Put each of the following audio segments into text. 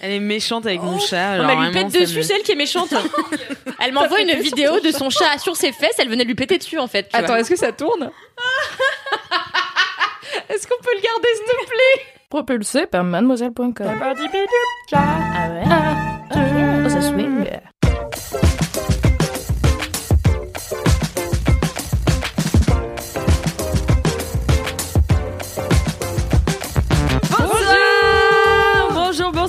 Elle est méchante avec mon chat. Oh, alors elle lui pète ça dessus, me- c'est elle qui est méchante. elle m'envoie une vidéo de son chat sur ses fesses, elle venait lui péter dessus en fait. Attends, est-ce que ça tourne Est-ce qu'on peut le garder, s'il te plaît? Propulsé par mademoiselle.com.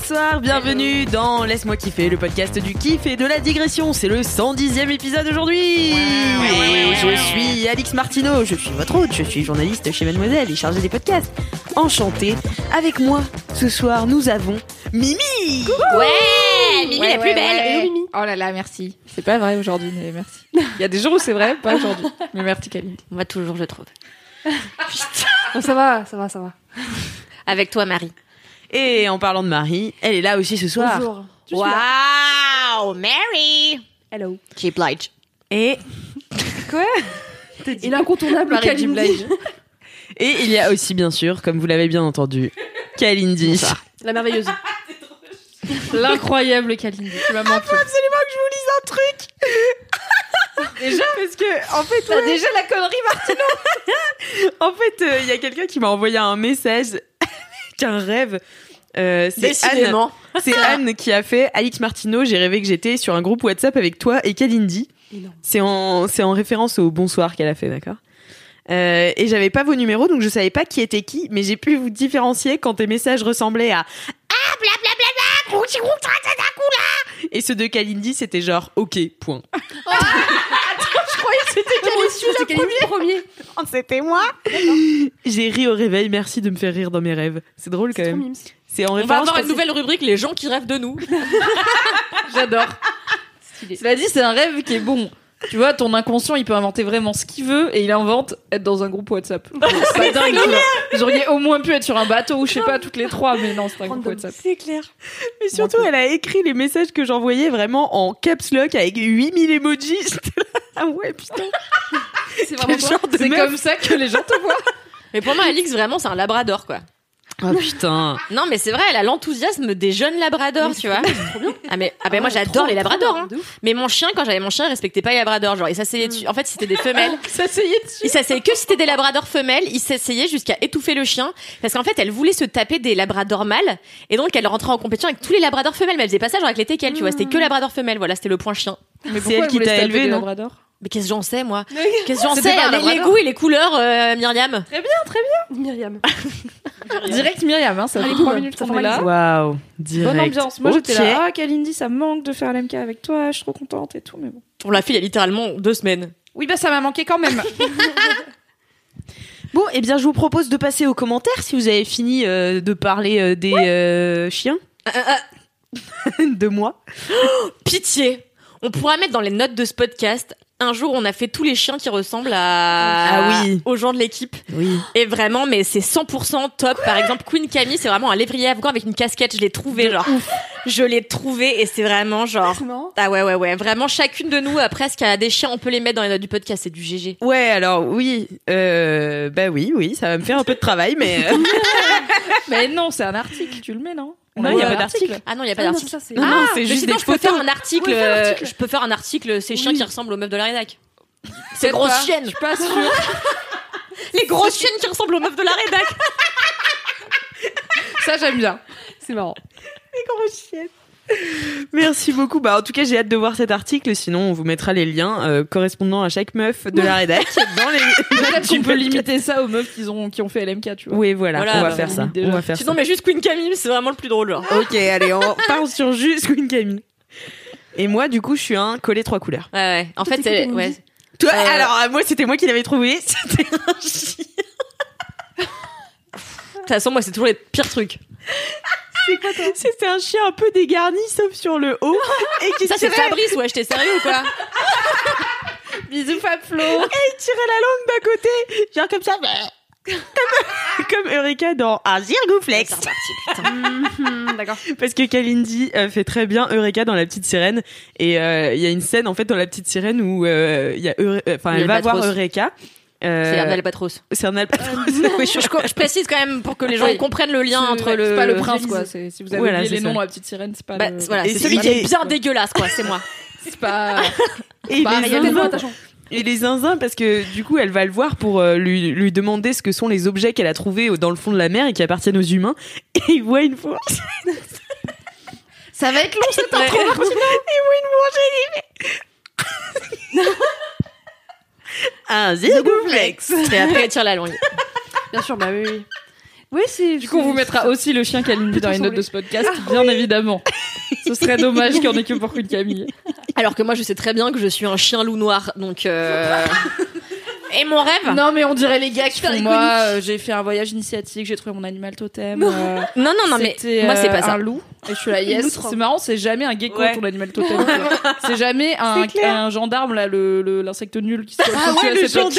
bonsoir, bienvenue dans Laisse-moi kiffer, le podcast du kiff et de la digression. C'est le 110e épisode aujourd'hui Et je suis Alix Martineau, je suis votre hôte, je suis journaliste chez Mademoiselle et chargée des podcasts. Enchantée, avec moi, ce soir, nous avons Mimi Ouais, Mimi la plus belle. Mimi. Oh là là, merci. C'est pas vrai aujourd'hui, mais merci. Il y a des jours où c'est vrai, pas aujourd'hui. Mais merci, Kalindi. Moi toujours, je trouve. Oh, ça va, ça va, ça va. Avec toi, Marie. Et en parlant de Marie, elle est là aussi ce soir. Bonjour. Wow, Mary. Hello. Keep Blige. Et, Quoi Il est incontournable, Marie. Blige. et il y a aussi, bien sûr, comme vous l'avez bien entendu, Kalindi. La merveilleuse. L'incroyable Kalindi. Tu m'as manqué. absolument que je vous lise un truc. déjà parce que en fait ouais, déjà la connerie, Martine en fait euh, il y a quelqu'un qui m'a envoyé un message avec un rêve euh, c'est Anne c'est Anne qui a fait Alix Martineau j'ai rêvé que j'étais sur un groupe WhatsApp avec toi et Kalindi c'est en c'est en référence au bonsoir qu'elle a fait d'accord euh, et j'avais pas vos numéros donc je savais pas qui était qui mais j'ai pu vous différencier quand tes messages ressemblaient à ah blablabla et ceux de Kalindi c'était genre ok point Premier. Oh, c'était moi. J'ai ri au réveil. Merci de me faire rire dans mes rêves. C'est drôle quand même. C'est en On va avoir une nouvelle rubrique, les gens qui rêvent de nous. J'adore. Cela dit, c'est un rêve qui est bon. Tu vois, ton inconscient, il peut inventer vraiment ce qu'il veut et il invente être dans un groupe WhatsApp. C'est pas dingue. auriez au moins pu être sur un bateau ou je sais pas, toutes les trois, mais non, c'est un groupe WhatsApp. C'est clair. Mais surtout, elle a écrit les messages que j'envoyais vraiment en caps lock avec 8000 emojis. Ah ouais, putain. C'est vraiment toi. C'est comme ça que les gens te voient. Mais pour moi, Alix, vraiment, c'est un labrador, quoi. Oh putain. Non, mais c'est vrai, elle a l'enthousiasme des jeunes labradors, tu vois. Ah mais, ah ben moi j'adore les labradors. hein. Mais mon chien, quand j'avais mon chien, il respectait pas les labradors. Genre, il s'asseyait dessus. En fait, c'était des femelles. Ça s'essayait dessus. Il s'asseyait que si c'était des labradors femelles. Il s'essayait jusqu'à étouffer le chien. Parce qu'en fait, elle voulait se taper des labradors mâles. Et donc, elle rentrait en compétition avec tous les labradors femelles. Mais elle faisait pas ça genre avec les teckels, tu vois. C'était que labradors femelles. Voilà, c'était le point chien. Mais C'est elle qui t'a élevé, non Mais qu'est-ce que j'en sais, moi Qu'est-ce que j'en sais pas un les, goûts et les couleurs, euh, Myriam. Myriam. Direct Myriam, hein, ça fait 3 minutes qu'on est là. Waouh. Direct. Bonne ambiance. Moi j'étais là, ah Kalindi, ça me manque de faire l'MK avec toi, je suis trop contente et tout, mais bon. On l'a fait il y a littéralement deux semaines. Oui, bah ça m'a manqué quand même. Bon, eh bien, je vous propose de passer aux commentaires si vous avez fini euh, de parler euh, des euh, chiens. de moi. Pitié. On pourra mettre dans les notes de ce podcast. Un jour, on a fait tous les chiens qui ressemblent à... Ah oui. aux gens de l'équipe. Oui. Et vraiment, mais c'est 100% top. Par exemple, Queen Camille, c'est vraiment un lévrier afghan avec une casquette. Je l'ai trouvé, genre. Je l'ai trouvé et c'est vraiment genre. Ah ouais, ouais, ouais. Vraiment, chacune de nous, euh, presque, a des chiens. On peut les mettre dans les notes du podcast. C'est du GG. Ouais, alors oui, euh, bah oui, oui, ça va me faire un peu de travail, mais euh, mais non, c'est un article, tu le mets, non? Non, il y a pas d'article. Ah non, il y a pas Ah non, d'article. Ah, non, c'est juste des je peux faire un article. Euh, article. je peux faire un article. Ces chiens qui ressemblent aux meufs de la rédac. Ces grosses pas. chiennes. Je suis pas sûre. Les grosses chiennes qui ressemblent aux meufs de la rédac. Ça, j'aime bien. C'est marrant. Merci beaucoup. Bah, en tout cas, j'ai hâte de voir cet article. Sinon, on vous mettra les liens euh, correspondant à chaque meuf de la rédac dans les. Peut-être du qu'on peut limiter ça aux meufs qui ont, qui ont fait LMK, tu vois. Oui, voilà, Voilà, on va bah, faire ça. limite déjà. On va faire Sinon, ça. mais juste Queen Camille, c'est vraiment le plus drôle. Genre. Ok, allez, on part sur juste Queen Camille. Et moi, du coup, je suis un collet trois couleurs. Ouais, ouais. En fait, c'est. Ouais. Toi, Euh, alors, euh, moi, c'était moi qui l'avais trouvé. C'était un chien. façon, moi, c'est toujours les pires trucs. C'était un chien un peu dégarni, sauf sur le haut. Et qui Ça, c'est Fabrice, ouais, j'étais sérieux ou quoi Bisous Fab Flo. il tirait la langue d'un côté, genre comme ça. Comme, comme Eureka dans un Zirgouflex. D'accord. Parce que Kalindi euh, fait très bien Eureka dans La Petite Sirène. Et euh, il y a une scène, en fait, dans La Petite Sirène où euh, y a Eure- enfin, elle va voir. Eureka. Euh, C'est un albatros. C'est un albatros. Oui, je- Je, je précise quand même pour que les gens Oui. comprennent le lien entre le. C'est pas le prince quoi. Si vous avez Voilà, oublié les ça. noms dans la petite sirène, c'est pas. Bah, le- voilà, Et c'est celui qui est et- bien dégueulasse, quoi. C'est moi. C'est pas. Et pas les, zinzins, et les zinzins, parce que du coup, elle va le voir pour euh, lui, lui demander ce que sont les objets qu'elle a trouvés dans le fond de la mer et qui appartiennent aux humains. Et il voit une fois. Ça va être long cette intro. il voit une boulangerie. Un zirgouflex. Et après, elle tire la langue. Bien sûr, bah oui. oui. Oui, c'est. Du coup, on vous mettra aussi le chien Kalindi dans les notes de ce podcast, bien évidemment. Ce serait dommage qu'il y en ait que pour une Camille. Alors que moi, je sais très bien que je suis un chien loup noir, donc. euh, Et mon rêve Non, mais on dirait les gars qui font moi, euh, j'ai fait un voyage initiatique, j'ai trouvé mon animal totem. euh, Non, non, non, mais moi, c'est euh, pas ça. un loup. Et je suis là, yes. C'est marrant, c'est jamais un gecko Ouais. ton animal totem. c'est jamais un, un gendarme là, le le- l'insecte nul qui se Ah ouais, le gendarme.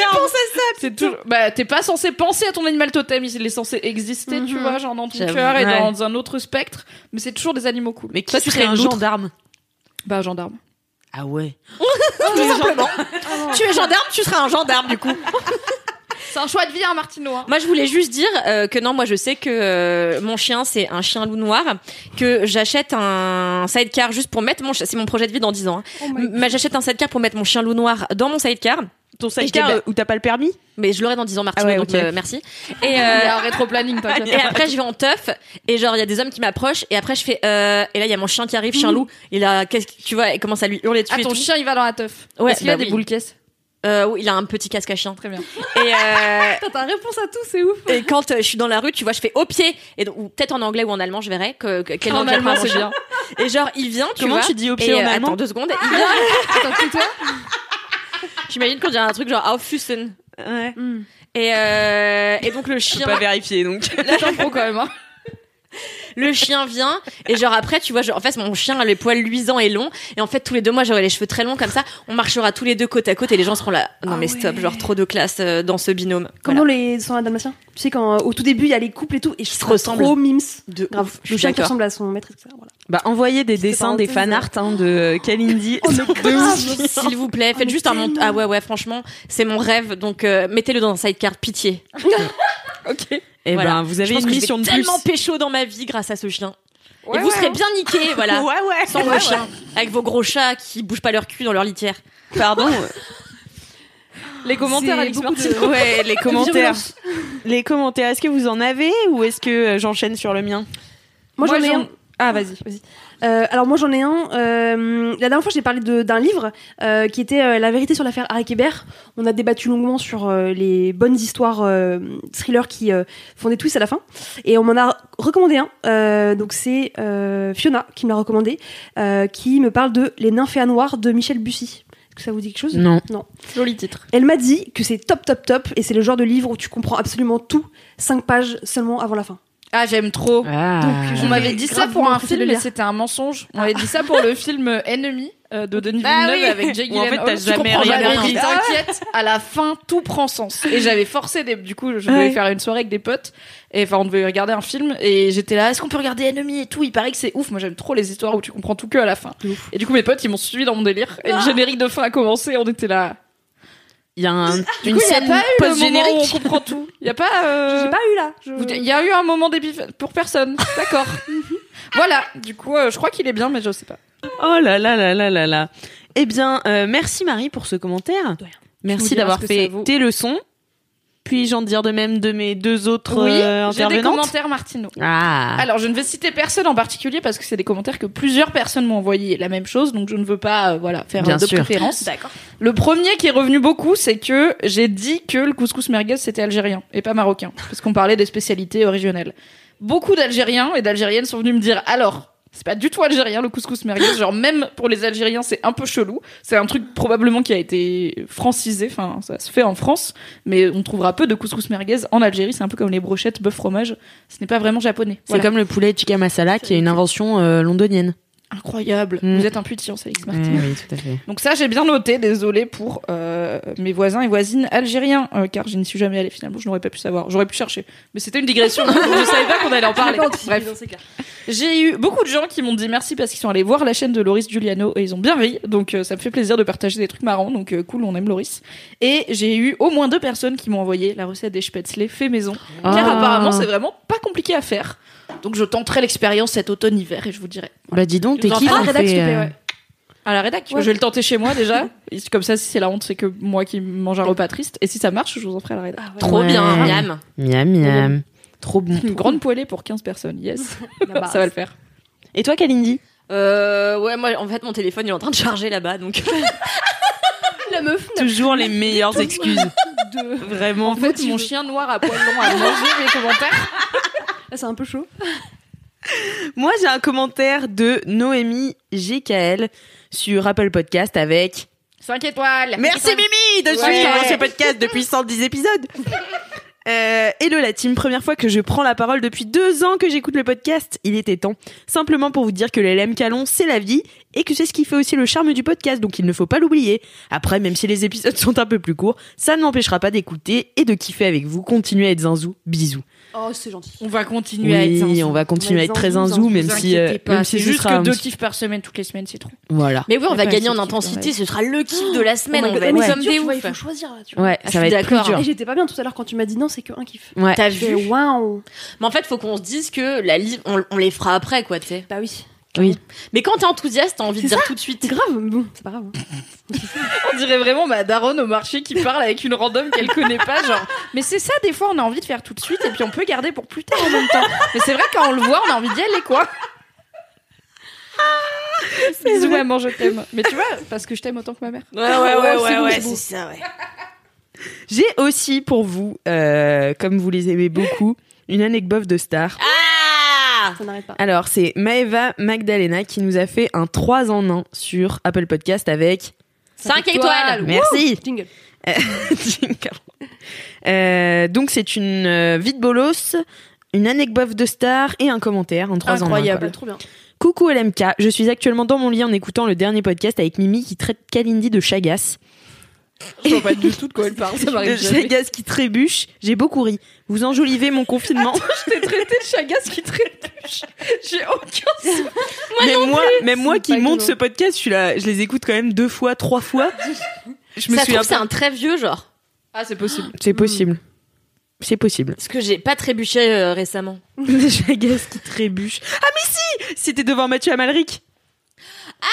C'est toujours. Bah, t'es pas censé penser à ton animal totem, il est censé exister, tu vois, genre dans ton cœur et Ouais. dans un autre spectre. Mais c'est toujours des animaux cool. Mais qui serait un gendarme? Bah, un gendarme. Ah ouais. Tout simplement. tu es gendarme, tu seras un gendarme, du coup. C'est un choix de vie, hein, Martino. hein. Moi, je voulais juste dire euh, que non, moi, je sais que euh, mon chien, c'est un chien loup noir, que j'achète un sidecar juste pour mettre mon chien. C'est mon projet de vie dans 10 ans. hein. Oh my- Mais j'achète un sidecar pour mettre mon chien loup noir dans mon sidecar. Ton sidecar euh, où t'as pas le permis? Mais je l'aurai dans 10 ans, Martine, Ah ouais, donc euh, merci. Et, Il y euh, a un rétro-planning, t'inquiète. et après, je vais en teuf, et genre, il y a des hommes qui m'approchent, et après, je fais, euh, et là, il y a mon chien qui arrive, chien loup, et là, qu'est-ce que tu vois, il commence à lui hurler dessus. Ah, et ton tout. chien, il va dans la teuf. Ouais, Est-ce qu'il a bah des oui. boules caisses? Euh, oui, il a un petit casque à chien. Très bien. Et, euh, T'as réponse à tout, c'est ouf. et quand euh, je suis dans la rue, tu vois, je fais au pied, et donc, ou peut-être en anglais ou en allemand, je verrai que, que- quelle En allemand, c'est bien. Et genre, il vient, tu Comment vois. tu dis au pied et, en euh, allemand Attends deux secondes. Il vient. attends, toi J'imagine qu'on dirait un truc genre Auffüssen. Ouais. Et, euh, et donc le Je chien, peux pas vérifier donc. Là, j'en prends quand même. Hein. Le chien vient et genre après tu vois, genre, en fait mon chien a les poils luisants et longs et en fait tous les deux mois j'aurai les cheveux très longs comme ça. On marchera tous les deux côte à côte et les gens seront là. Non Ah mais stop, genre trop de classe euh, dans ce binôme. Comme Voilà. dans les sans la dalmatien. Tu sais, quand euh, au tout début, il y a les couples et tout, et je se trouve ressemblent. trop mims. De Grave. ouf, je Le chien qui ressemble à son maître, etc. Voilà. Bah envoyez des dessins, des fanarts hein, de Kalindi. S'il vous plaît, faites mais juste un mont... tellement. Ah ouais ouais franchement c'est mon rêve donc euh, mettez-le dans un sidecar pitié. Ok. Et Voilà. ben vous avez une mission de plus. tellement pécho dans ma vie grâce à ce chien. Ouais, et vous ouais, serez bien niqués voilà. Ouais ouais. Sans vos chiens, avec vos gros chats qui bougent pas leur cul dans leur litière. Pardon. Les commentaires, Alex beaucoup de- Ouais, les commentaires. Les commentaires. Est-ce que vous en avez ou est-ce que euh, j'enchaîne sur le mien? Moi, Moi, j'en ai un. Ah, vas-y. Euh, alors moi j'en ai un. euh, la dernière fois j'ai parlé de- d'un livre euh, qui était euh, La vérité sur l'affaire Harry Hébert. On a débattu longuement sur euh, les bonnes histoires euh, thrillers qui euh, font des twists à la fin. Et on m'en a recommandé un. Euh, donc c'est euh, Fiona qui me l'a recommandé, euh, qui me parle de Les nymphéas noirs de Michel Bussy. Est-ce que ça vous dit quelque chose? Non. Non. Joli titre. Elle m'a dit que c'est top top top et c'est le genre de livre où tu comprends absolument tout, 5 pages seulement avant la fin. Ah, j'aime trop. Ah. Donc, On m'avait dit ça pour un film, mais c'était un mensonge. On m'avait dit ça pour le film euh, Ennemi euh, de Denis Ah Villeneuve oui. avec Jake Où en fait, Gyllenhaal. t'as Tu jamais rien dit, T'inquiète, à la fin, tout prend sens. Et j'avais forcé des, du coup, je devais Ouais. faire une soirée avec des potes. Et enfin, on devait regarder un film. Et j'étais là, est-ce qu'on peut regarder Ennemi et tout? Il paraît que c'est ouf. Moi, j'aime trop les histoires où tu comprends tout que à la fin. Et du coup, mes potes, ils m'ont suivi dans mon délire. Et le générique de fin a commencé. On était là. Il y a un, une coup, scène où on post-générique. comprend tout. Il y a pas, euh, J'ai pas eu là. Je- Il y a eu un moment d'épiphanie pour personne. D'accord. voilà. Du coup, euh, je crois qu'il est bien, mais je sais pas. Oh là là là là là là. Eh bien, euh, merci Marie pour ce commentaire. Merci d'avoir fait tes leçons. Puis-je en dire de même de mes deux autres euh, oui, j'ai des intervenantes commentaires Martino. Ah. Alors, je ne vais citer personne en particulier parce que c'est des commentaires que plusieurs personnes m'ont envoyé la même chose, donc je ne veux pas, euh, voilà, faire Bien euh, de sûr. préférence. D'accord. Le premier qui est revenu beaucoup, c'est que j'ai dit que le couscous merguez c'était algérien et pas marocain, parce qu'on parlait des spécialités originelles. Beaucoup d'Algériens et d'Algériennes sont venus me dire alors. C'est pas du tout algérien le couscous merguez. Genre même pour les Algériens, c'est un peu chelou. C'est un truc probablement qui a été francisé. Enfin, ça se fait en France, mais on trouvera peu de couscous merguez en Algérie. C'est un peu comme les brochettes bœuf fromage. Ce n'est pas vraiment japonais. C'est comme le poulet tikka masala qui est une invention euh, londonienne. Incroyable. Mm. Vous êtes intuition, Alex Martin. oui, tout à fait. Donc ça, j'ai bien noté. Désolé pour euh, mes voisins et voisines algériens, euh, car je n'y suis jamais allée finalement. Je n'aurais pas pu savoir. J'aurais pu chercher, mais c'était une digression. donc je savais pas qu'on allait en parler. Bref, j'ai eu beaucoup de gens qui m'ont dit merci parce qu'ils sont allés voir la chaîne de Loris Giuliano et ils ont bien ri. Donc euh, ça me fait plaisir de partager des trucs marrants. Donc euh, cool, on aime Loris. Et j'ai eu au moins deux personnes qui m'ont envoyé la recette des spätzle fait maison, car Ah. apparemment c'est vraiment pas compliqué à faire. Donc je tenterai l'expérience cet automne-hiver et je vous dirai. Bah dis donc, t'es qui on la rédac, s'il te fait, plaît, euh, ouais. À la rédac, Ouais. je vais le tenter chez moi déjà. Et Comme ça, si c'est la honte, c'est que moi qui mange un repas triste. Et si ça marche, je vous en ferai à la rédac. Trop Ouais. bien, miam. Miam miam. Trop bon. Une grande poêlée pour 15 personnes, yes. Ça va le faire. Et toi, Kalindi? Euh, ouais, moi, en fait, mon téléphone il est en train de charger là-bas, donc. La meuf. Toujours les meilleures excuses. Vraiment. En fait, mon chien noir à poil long a mangé mes commentaires. Là, c'est un peu chaud. Moi, j'ai un commentaire de Noémie GKL sur Apple Podcast avec 5 étoiles. Merci Mimi de Ouais. suivre ce podcast depuis 110 épisodes. Euh, hello la team, première fois que je prends la parole depuis deux ans que j'écoute le podcast. Il était temps. Simplement pour vous dire que les LM Calon, c'est la vie et que c'est ce qui fait aussi le charme du podcast, donc il ne faut pas l'oublier. Après, même si les épisodes sont un peu plus courts, ça ne m'empêchera pas d'écouter et de kiffer avec vous. Continuez à être zinzou. Bisous. Oh, c'est gentil. On va continuer à être Oui, zinzou. on va continuer à être très zinzou, même si, euh, même si c'est ce juste sera que deux un petit- kiffs par semaine toutes les semaines, c'est trop. Voilà. Mais oui, on va gagner en kiff, intensité, ce sera le kiff de la semaine. Oh on va mais être comme des ouf. Il faut choisir là, tu vois. Ouais, Ah, je ça va suis être plus d'accord. dur. Et j'étais pas bien tout à l'heure quand tu m'as dit non, c'est que un kiff. Ouais. T'as Je fais vu waouh. Mais en fait, faut qu'on se dise que la livre, on, on les fera après, quoi, tu sais. Bah oui. Oui. Mais quand t'es enthousiaste, t'as envie de dire tout de suite. C'est grave, mais bon, c'est pas grave. hein. On dirait vraiment ma daronne au marché qui parle avec une random qu'elle connaît pas, genre. Mais c'est ça, des fois, on a envie de faire tout de suite et puis on peut garder pour plus tard en même temps. Mais c'est vrai, quand on le voit, on a envie d'y aller, quoi. Bisous, maman, je t'aime. Mais tu vois, parce que je t'aime autant que ma mère. Ouais, ouais, ouais, ouais, ouais, c'est ça, ouais. J'ai aussi pour vous, euh, comme vous les aimez beaucoup, une anecdote de star. Ah Ça n'arrête pas. Alors, c'est Maeva Magdalena qui nous a fait un 3 en 1 sur Apple Podcast avec... 5 étoiles. Merci Jingle. Jingle. Euh, Donc, c'est une euh, vide bolos, une anecdote de star et un commentaire en 3 en 1. Incroyable. Trop bien. Coucou LMK, je suis actuellement dans mon lit en écoutant le dernier podcast avec Mimi qui traite Kalindi de chagasse. Je vois pas du tout de quoi elle parle, ça De m'arrive jamais. chagasse qui trébuche, j'ai beaucoup ri. Vous enjolivez mon confinement. Je t'ai traité de chagasse qui trébuche. J'ai aucun sou. mais moi, même moi qui monte ce podcast, je suis là, je les écoute quand même deux fois, trois fois. Je me Ça souviens trouve, c'est un très vieux genre. Ah, c'est possible. C'est possible. C'est possible. Parce que j'ai pas trébuché euh, récemment. Des chagasses qui trébuchent. Ah mais si C'était devant Mathieu Amalric. Ah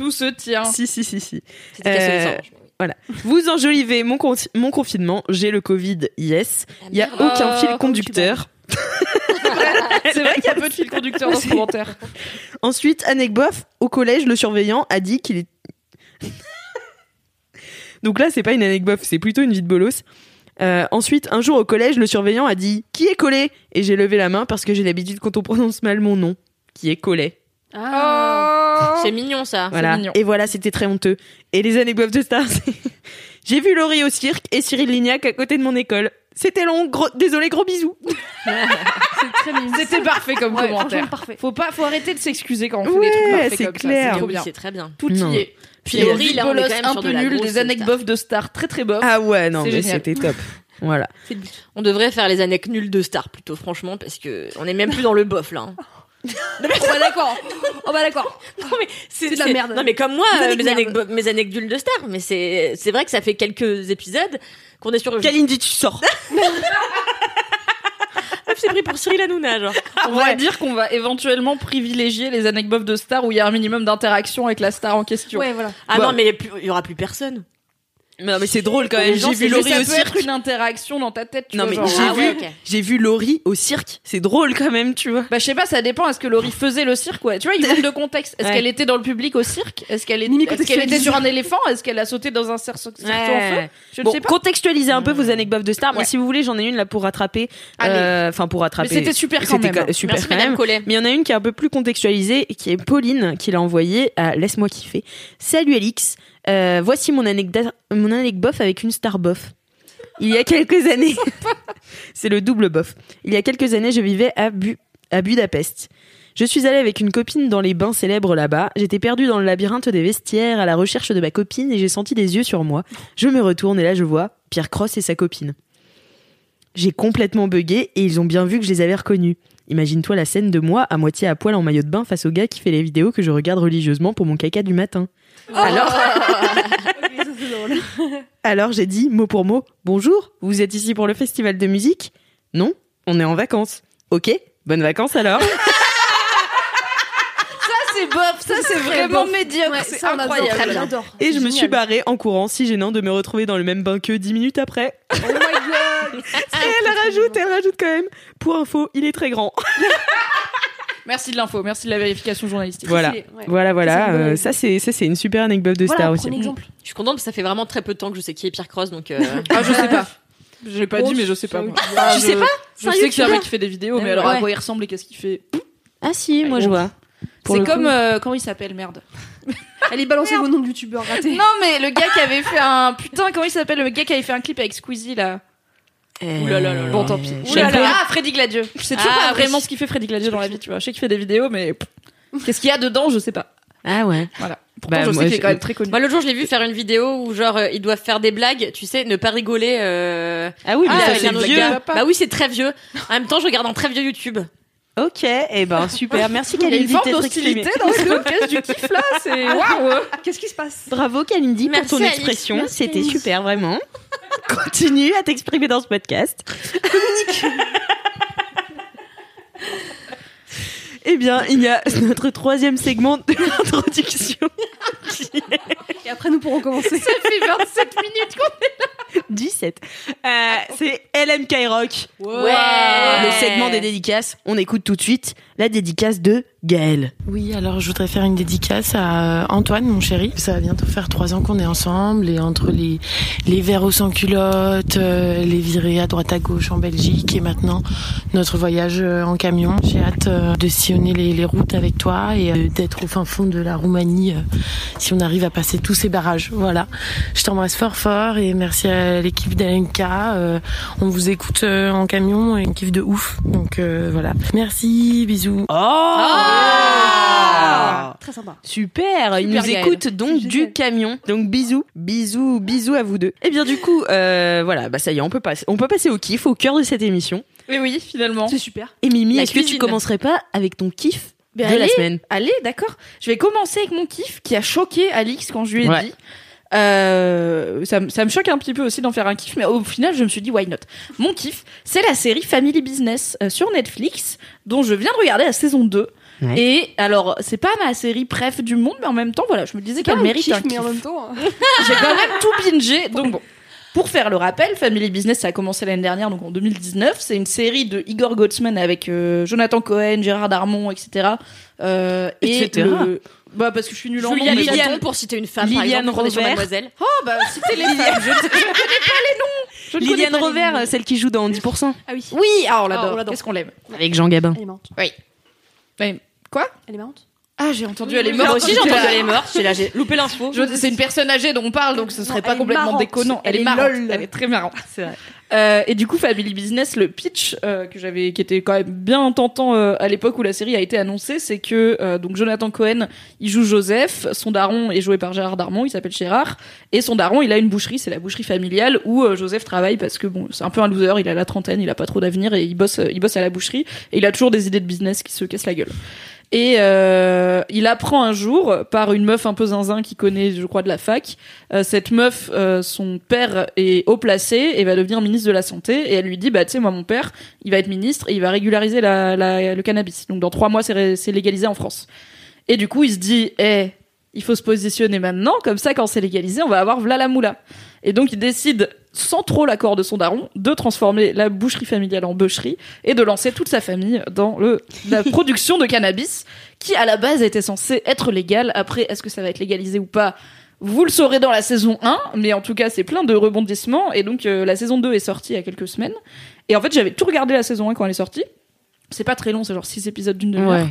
Tout se tient. Si, si, si, si. Euh, sang. Voilà. Vous enjolivez mon, con- mon confinement. J'ai le Covid, yes. Il y a aucun Oh, fil conducteur. C'est vrai qu'il y a peu de fil conducteur dans ce commentaire. Ensuite, anecdote, au collège, le surveillant a dit qu'il est... Donc là, c'est pas une anecdote, c'est plutôt une vie de bolos. Euh, ensuite, un jour au collège, le surveillant a dit « Qui est collé ?» Et j'ai levé la main parce que j'ai l'habitude quand on prononce mal mon nom, qui est collé. Ah. Oh C'est mignon ça. Voilà. mignon. Et voilà, c'était très honteux. Et les anecdotes de stars, c'est... J'ai vu Laurie au cirque et Cyril Lignac à côté de mon école. C'était long, gros... désolé, gros bisous. C'était parfait comme Ouais, commentaire. parfait. Faut pas, faut arrêter de s'excuser quand on fait Ouais, des trucs parfaits comme clair. ça. C'est trop bien. c'est très bien. Tout Non. y est. Puis Et Laurie, là, on est quand même un sur peu de la grosse des anecdotes de stars très très bof. Ah ouais, non, C'est mais c'était top. Voilà. On devrait faire les anecdotes nulles de stars plutôt, franchement, parce que on est même plus dans le bof là. hein. Oh bah d'accord. Oh bah d'accord. Non mais c'est de la merde. Non mais comme moi, euh, mes, anecdotes, mes anecdotes de stars, mais c'est c'est vrai que ça fait quelques épisodes qu'on est sur. Kalindi, tu sors. C'est pris pour Cyril Hanouna, genre. On va dire qu'on va éventuellement privilégier les anecdotes de stars où il y a un minimum d'interaction avec la star en question. Ouais, voilà. Ah Bah. non, mais il y a plus- il y aura plus personne. Non, mais c'est drôle quand même. J'ai vu Laurie au ça peut être cirque. une interaction dans ta tête. Tu Non, vois, mais j'ai Ah vu, ouais, j'ai vu Laurie au cirque. C'est drôle quand même, tu vois. Bah, je sais pas, ça dépend. Est-ce que Laurie faisait le cirque? Ouais. Tu vois, il manque de contexte. Est-ce Ouais. qu'elle était dans le public au cirque? Est-ce qu'elle est... Est-ce qu'elle était sur un éléphant? Est-ce qu'elle a sauté dans un cerceau, en feu? Je ne sais pas. contextualisez un peu vos anecdotes de stars. Moi, si vous voulez, j'en ai une là pour rattraper. Euh, Enfin, pour rattraper. C'était super quand C'était même. ca- super Merci quand même. Collet. Mais il y en a une qui est un peu plus contextualisée et qui est Pauline qui l'a envoyée à Laisse-moi kiffer. Salut Alix, Euh, voici mon anecdote, mon anecdote avec une star bof. Il y a quelques années, c'est le double bof. Il y a quelques années, je vivais à, à Budapest. Je suis allée avec une copine dans les bains célèbres là-bas. J'étais perdue dans le labyrinthe des vestiaires à la recherche de ma copine et j'ai senti des yeux sur moi. Je me retourne et là je vois Pierre Cross et sa copine. J'ai complètement bugué et ils ont bien vu que je les avais reconnus. Imagine-toi la scène de moi à moitié à poil en maillot de bain face au gars qui fait les vidéos que je regarde religieusement pour mon caca du matin. Alors, drôle. alors j'ai dit mot pour mot Bonjour, vous êtes ici pour le festival de musique? Non, on est en vacances. Ok, bonnes vacances alors. Ça, c'est bof. Ça, c'est vraiment bof. médiocre. Ouais, c'est incroyable. Et je me suis barrée en courant, si gênant de me retrouver dans le même bain que 10 minutes après. Oh my god Et elle rajoute, elle rajoute quand même. Pour info, il est très grand. Merci de l'info. Merci de la vérification journalistique. Voilà, ouais. voilà, Ça, voilà. c'est une bonne Euh. Ça, c'est ça, c'est une super anecdote de Voilà, star aussi. exemple. Je suis contente parce que ça fait vraiment très peu de temps que je sais qui est Pierre Cross, donc. euh, Ah, je sais pas. Je l'ai pas Oh, dit, mais je sais pas. moi. Enfin, Tu sais pas Je sais que c'est un mec qui fait des vidéos, mais Euh, alors à ouais. quoi il ressemble et qu'est-ce qu'il fait Ah si, moi je vois. C'est comme euh, comment il s'appelle merde. Allez, balancez vos noms de youtubeurs ratés. Non mais le gars qui avait fait un putain comment il s'appelle le gars qui avait fait un clip avec Squeezie là. Euh, là là. Bon tant pis. Ah Freddy Gladieux. Je sais toujours Ah, pas vraiment oui. ce qu'il fait Freddy Gladieux dans la vie tu vois. Je sais qu'il fait des vidéos mais qu'est-ce qu'il y a dedans je sais pas. Ah ouais. Voilà. Pourtant Bah, je moi, sais qu'il est quand même très connu. Moi, l'autre jour, je l'ai vu faire une vidéo où, genre, euh, ils doivent faire des blagues, tu sais, ne pas rigoler. Euh... Ah oui, mais ah, ça avec c'est vieux. Bah oui, c'est très vieux. En même temps, je regarde un très vieux YouTube. Ok, et ben super. Merci Il y a une Kalindi forme d'être d'hostilité dans ce podcast du kiff là, c'est waouh. Qu'est-ce qui se passe? Bravo Kalindi pour Merci, ton expression. Merci, C'était super vraiment. Continue à t'exprimer dans ce podcast. Eh bien, il y a notre troisième segment de l'introduction. Et après, nous pourrons commencer. Ça fait 27 minutes qu'on 17. Euh, c'est LMK Rock. Ouais. Le segment des dédicaces. On écoute tout de suite la dédicace de Gaël. Oui, alors je voudrais faire une dédicace à euh, Antoine, mon chéri. Ça va bientôt faire trois ans qu'on est ensemble et entre les les verres aux sans culottes, euh, les virées à droite à gauche en Belgique et maintenant notre voyage euh, en camion. J'ai hâte euh, de sillonner les, les routes avec toi et euh, d'être au fin fond de la Roumanie euh, si on arrive à passer tous ces barrages. Voilà. Je t'embrasse fort fort et merci à l'équipe. Euh, on vous écoute euh, en camion et on kiffe de ouf. Donc euh, voilà. Merci, bisous. Oh Ah Très sympa. Super, il Super, nous Gaël. écoute donc du génial. camion. Donc bisous, bisous, bisous à vous deux. Et bien du coup, euh, voilà, bah ça y est, on peut passer, on peut passer au kiff, au cœur de cette émission. Et oui, finalement. C'est super. Et Mimi, La est-ce que tu cuisine. commencerais pas avec ton kiff Ben, de la allez. semaine Allez, d'accord. Je vais commencer avec mon kiff qui a choqué Alix quand je lui ai Ouais. dit. Euh, ça, me- ça me choque un petit peu aussi d'en faire un kiff, mais au final, je me suis dit why not? Mon kiff, c'est la série Family Business euh, sur Netflix, dont je viens de regarder la saison 2. Ouais. Et alors, c'est pas ma série préf du monde, mais en même temps, voilà, je me disais qu'elle mérite kiff, un mais kiff. en même temps. hein. J'ai quand même tout bingé, donc bon. Pour faire le rappel, Family Business, ça a commencé l'année dernière, donc en 2019. C'est une série de Igor Gottsman avec euh, Jonathan Cohen, Gérard Darmon, etc. Euh, et Etc.. le- Bah parce que je suis nulle en Julia nom, mais- Liliane, pour citer une femme, par Liliane exemple, on est sur Rover. Mademoiselle. Oh bah citez les femmes. Je, ne connais pas les noms. Liliane euh, celle qui joue dans 10%. Ah oui. Oui, ah on Ah, l'adore. Qu'est-ce qu'on l'aime. Avec Jean Gabin. Elle est morte. Ouais. Quoi Elle est morte. Ah j'ai entendu elle est Moi morte. aussi, j'ai entendu elle est morte. J'ai là, j'ai loupé l'info. Je- C'est une personne âgée dont on parle, donc ce serait Non, pas elle est complètement marrante. déconnant. Elle, Elle est est marrante. lol. Elle est très marrante. C'est vrai. Euh, et du coup, Family Business, le pitch euh, que j'avais, qui était quand même bien tentant euh, à l'époque où la série a été annoncée, c'est que euh, donc Jonathan Cohen, il joue Joseph, son daron est joué par Gérard Darmon, il s'appelle Gérard, et son daron, il a une boucherie, c'est la boucherie familiale où euh, Joseph travaille parce que bon, c'est un peu un loser, il a la trentaine, il a pas trop d'avenir et il bosse, euh, il bosse à la boucherie et il a toujours des idées de business qui se cassent la gueule. Et euh, il apprend un jour par une meuf un peu zinzin qui connaît, je crois, de la fac. euh, cette meuf, euh, son père est haut placé et va devenir ministre de la santé. Et elle lui dit, bah tu sais, moi mon père, il va être ministre et il va régulariser la, la- le cannabis. Donc dans trois mois, c'est légalisé en France. Et du coup, il se dit, eh, il faut se positionner maintenant, comme ça, quand c'est légalisé, on va avoir v'là la moula. Et donc, il décide, sans trop l'accord de son daron, de transformer la boucherie familiale en bûcherie et de lancer toute sa famille dans le, la production de cannabis, qui à la base était censé être légal. Après, est-ce que ça va être légalisé ou pas? Vous le saurez dans la saison 1, mais en tout cas, c'est plein de rebondissements. Et donc, euh, la saison 2 est sortie il y a quelques semaines. Et en fait, j'avais tout regardé la saison 1 quand elle est sortie. C'est pas très long, c'est genre 6 épisodes d'une demi-heure.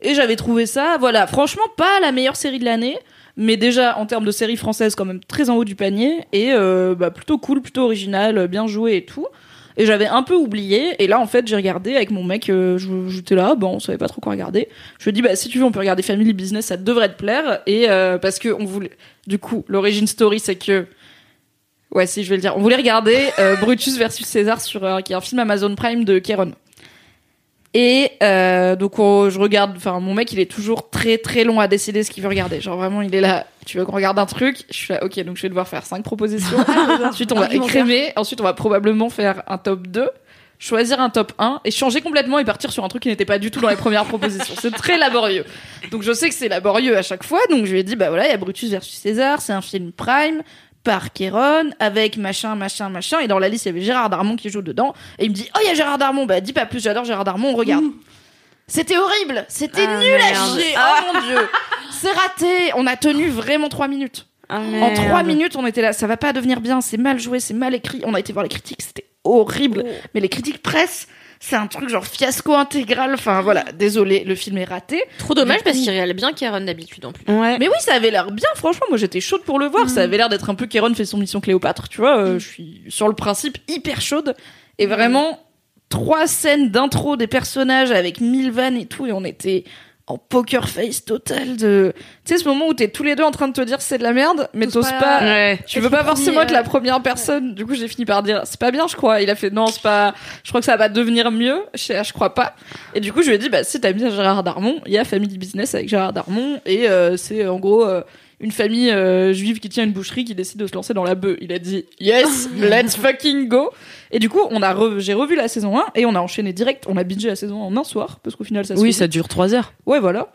Et j'avais trouvé ça, voilà, franchement, pas la meilleure série de l'année, mais déjà en termes de série française, quand même très en haut du panier, et euh, bah, plutôt cool, plutôt original, bien joué et tout. Et j'avais un peu oublié, et là en fait j'ai regardé avec mon mec, euh, j'étais là, bon on savait pas trop quoi regarder. Je lui ai dit bah si tu veux on peut regarder Family Business, ça devrait te plaire, et euh, parce que on voulait, du coup l'origine story c'est que Ouais, si, je vais le dire. On voulait regarder euh, Brutus versus César sur euh, qui est un film Amazon Prime de Kéron. Et euh, donc on- je regarde, enfin mon mec il est toujours très très long à décider ce qu'il veut regarder. Genre vraiment il est là, tu veux qu'on regarde un truc? Je suis là, ok donc je vais devoir faire cinq propositions. ensuite on va écrémer, ensuite on va probablement faire un top 2, choisir un top 1 et changer complètement et partir sur un truc qui n'était pas du tout dans les premières propositions. C'est très laborieux. Donc je sais que c'est laborieux à chaque fois, donc je lui ai dit bah voilà il y a Brutus versus César, c'est un film Prime par Kéron avec machin machin machin. Et dans la liste il y avait Gérard Darmon qui joue dedans. Et il me dit oh il y a Gérard Darmon. Bah dis pas plus j'adore Gérard Darmon on regarde c'était horrible. C'était Ah, nul à chier. Oh mon dieu. C'est raté. On a tenu vraiment trois minutes. Ah, en trois minutes on était là. Ça va pas devenir bien. C'est mal joué c'est mal écrit. On a été voir les critiques. C'était horrible. Mais les critiques presse c'est un truc genre fiasco intégral enfin voilà désolé le film est raté Trop dommage parce qu'il réalise bien Karen d'habitude en plus. Ouais. mais oui, ça avait l'air bien, franchement. Moi, j'étais chaude pour le voir. Ça avait l'air d'être un peu Kéron fait son mission Cléopâtre, tu vois. euh, Je suis sur le principe hyper chaude. Et vraiment, trois scènes d'intro des personnages avec mille vannes et tout. Et on était en poker face total de. Tu sais, ce moment où t'es tous les deux en train de te dire c'est de la merde, mais T'oses pas- pas. Ouais. Tu veux pas forcément être la première personne. Du coup, j'ai fini par dire c'est pas bien, je crois. Il a fait non, c'est pas. Je crois que ça va devenir mieux. Je, crois pas. Et du coup, je lui ai dit bah si t'aimes bien Gérard Darmon, il y a Family Business avec Gérard Darmon et euh, c'est en gros euh, une famille euh, juive qui tient une boucherie qui décide de se lancer dans la bœuf. Il a dit yes, let's fucking go. Et du coup, on a re- j'ai revu la saison 1 et on a enchaîné direct. On a bingé la saison 1 en un soir parce qu'au final ça se Oui, fait ça dure 3 heures. Ouais, voilà.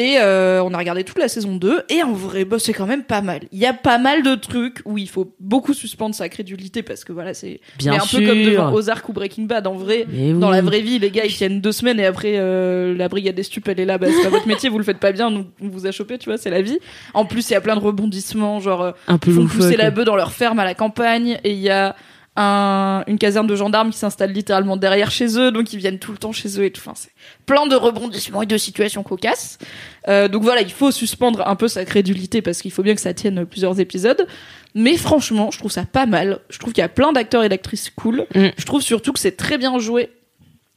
Et euh, on a regardé toute la saison 2 et en vrai, bah, c'est quand même pas mal. Il y a pas mal de trucs où il faut beaucoup suspendre sa crédulité parce que voilà, c'est Bien mais un sûr. peu comme devant Ozark ou Breaking Bad. En vrai, Mais dans oui. la vraie vie, les gars ils tiennent deux semaines et après euh, la brigade des stupes elle est là. Bah, c'est pas votre métier, vous le faites pas bien, donc on vous a chopé, tu vois, c'est la vie. En plus, il y a plein de rebondissements, genre euh, Un peu ils font pousser la bœuf dans leur ferme à la campagne et il y a un, une caserne de gendarmes qui s'installe littéralement derrière chez eux, donc ils viennent tout le temps chez eux et tout. Enfin, c'est plein de rebondissements et de situations cocasses. Euh, donc voilà, il faut suspendre un peu sa crédulité parce qu'il faut bien que ça tienne plusieurs épisodes. Mais franchement, je trouve ça pas mal. Je trouve qu'il y a plein d'acteurs et d'actrices cool. Mm. Je trouve surtout que c'est très bien joué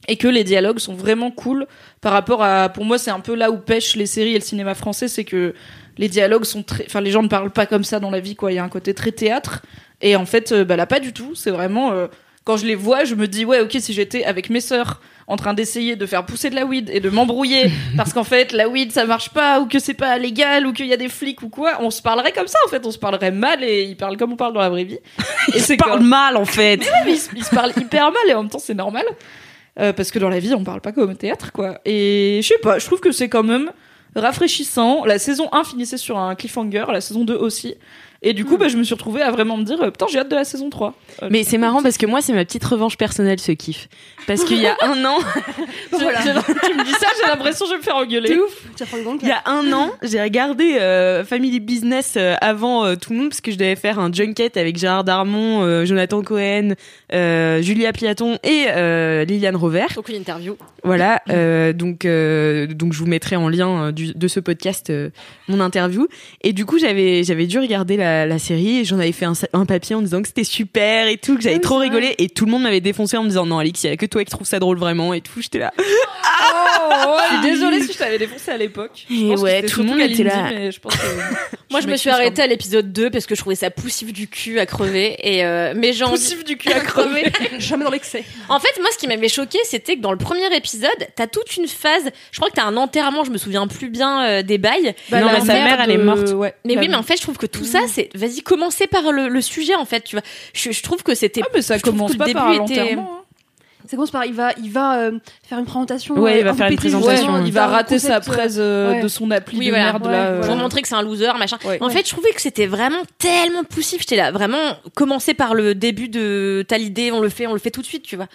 et que les dialogues sont vraiment cool par rapport à pour moi c'est un peu là où pêchent les séries et le cinéma français c'est que les dialogues sont très enfin les gens ne parlent pas comme ça dans la vie quoi il y a un côté très théâtre et en fait euh, bah là pas du tout. C'est vraiment euh, quand je les vois je me dis ouais ok si j'étais avec mes sœurs en train d'essayer de faire pousser de la weed et de m'embrouiller parce qu'en fait la weed ça marche pas ou que c'est pas légal ou qu'il y a des flics ou quoi on se parlerait comme ça en fait. On se parlerait mal et ils parlent comme on parle dans la vraie vie. Et c'est parle quand- mal en fait. mais ils, se- ils se parlent hyper mal et en même temps c'est normal. Euh, parce que dans la vie on parle pas comme au théâtre quoi. Et je sais pas je trouve que c'est quand même rafraîchissant. La saison 1 finissait sur un cliffhanger la saison 2 aussi et du coup bah, je me suis retrouvée à vraiment me dire euh, putain j'ai hâte de la saison 3 Euh, Mais c'est marrant parce que moi, c'est ma petite revanche personnelle, ce kiff. Parce qu'il y a un an, j'ai- tu me dis ça j'ai l'impression que je vais me faire engueuler C'est ouf. Tu il y a un an, j'ai regardé euh, Family Business euh, avant euh, tout le monde parce que je devais faire un junket avec Gérard Darmon, euh, Jonathan Cohen, euh, Julia Piaton et euh, Liliane Rover. Donc une interview. Voilà, euh, donc euh, donc je vous mettrai en lien euh, du- de ce podcast euh, mon interview. Et du coup j'avais j'avais dû regarder la, la série et j'en avais fait un, papier en disant que c'était super et tout, que j'avais oui, trop vrai. rigolé et tout le monde m'avait défoncé en me disant non Alix, il y a que toi qui trouve ça drôle vraiment et tout. J'étais là. oh, je suis désolée si je t'avais défoncé à l'époque Et ouais, tout le monde était là. mais je pense que Moi, je me suis arrêtée à l'épisode 2 parce que je trouvais ça poussif du cul à crever. Et euh, mais j'ai envie- poussif du cul à crever Jamais dans l'excès. En fait, moi, ce qui m'avait choqué, c'était que dans le premier épisode, t'as toute une phase. Je crois que t'as un enterrement. Je me souviens plus bien euh, des bails. non, la mais sa mère, elle est morte. ouais. Mais La- oui, mais en fait, je trouve que tout ça, c'est. Vas-y, commencez par le, le sujet, en fait. Tu vois, je, je trouve que c'était. ah mais ça commence pas début par était- hein. Ça commence par il va, il va euh, faire une présentation. Ouais, euh, il va peu faire une présentation. il va rater sa concept, euh, presse euh, ouais. de son appli Oui, de voilà. merde Ouais, là. voilà. pour montrer que c'est un loser, machin. Ouais. En fait, je trouvais que c'était vraiment tellement poussif. J'étais là, vraiment, commencer par le début de t'as l'idée, on le fait, on le fait tout de suite, tu vois.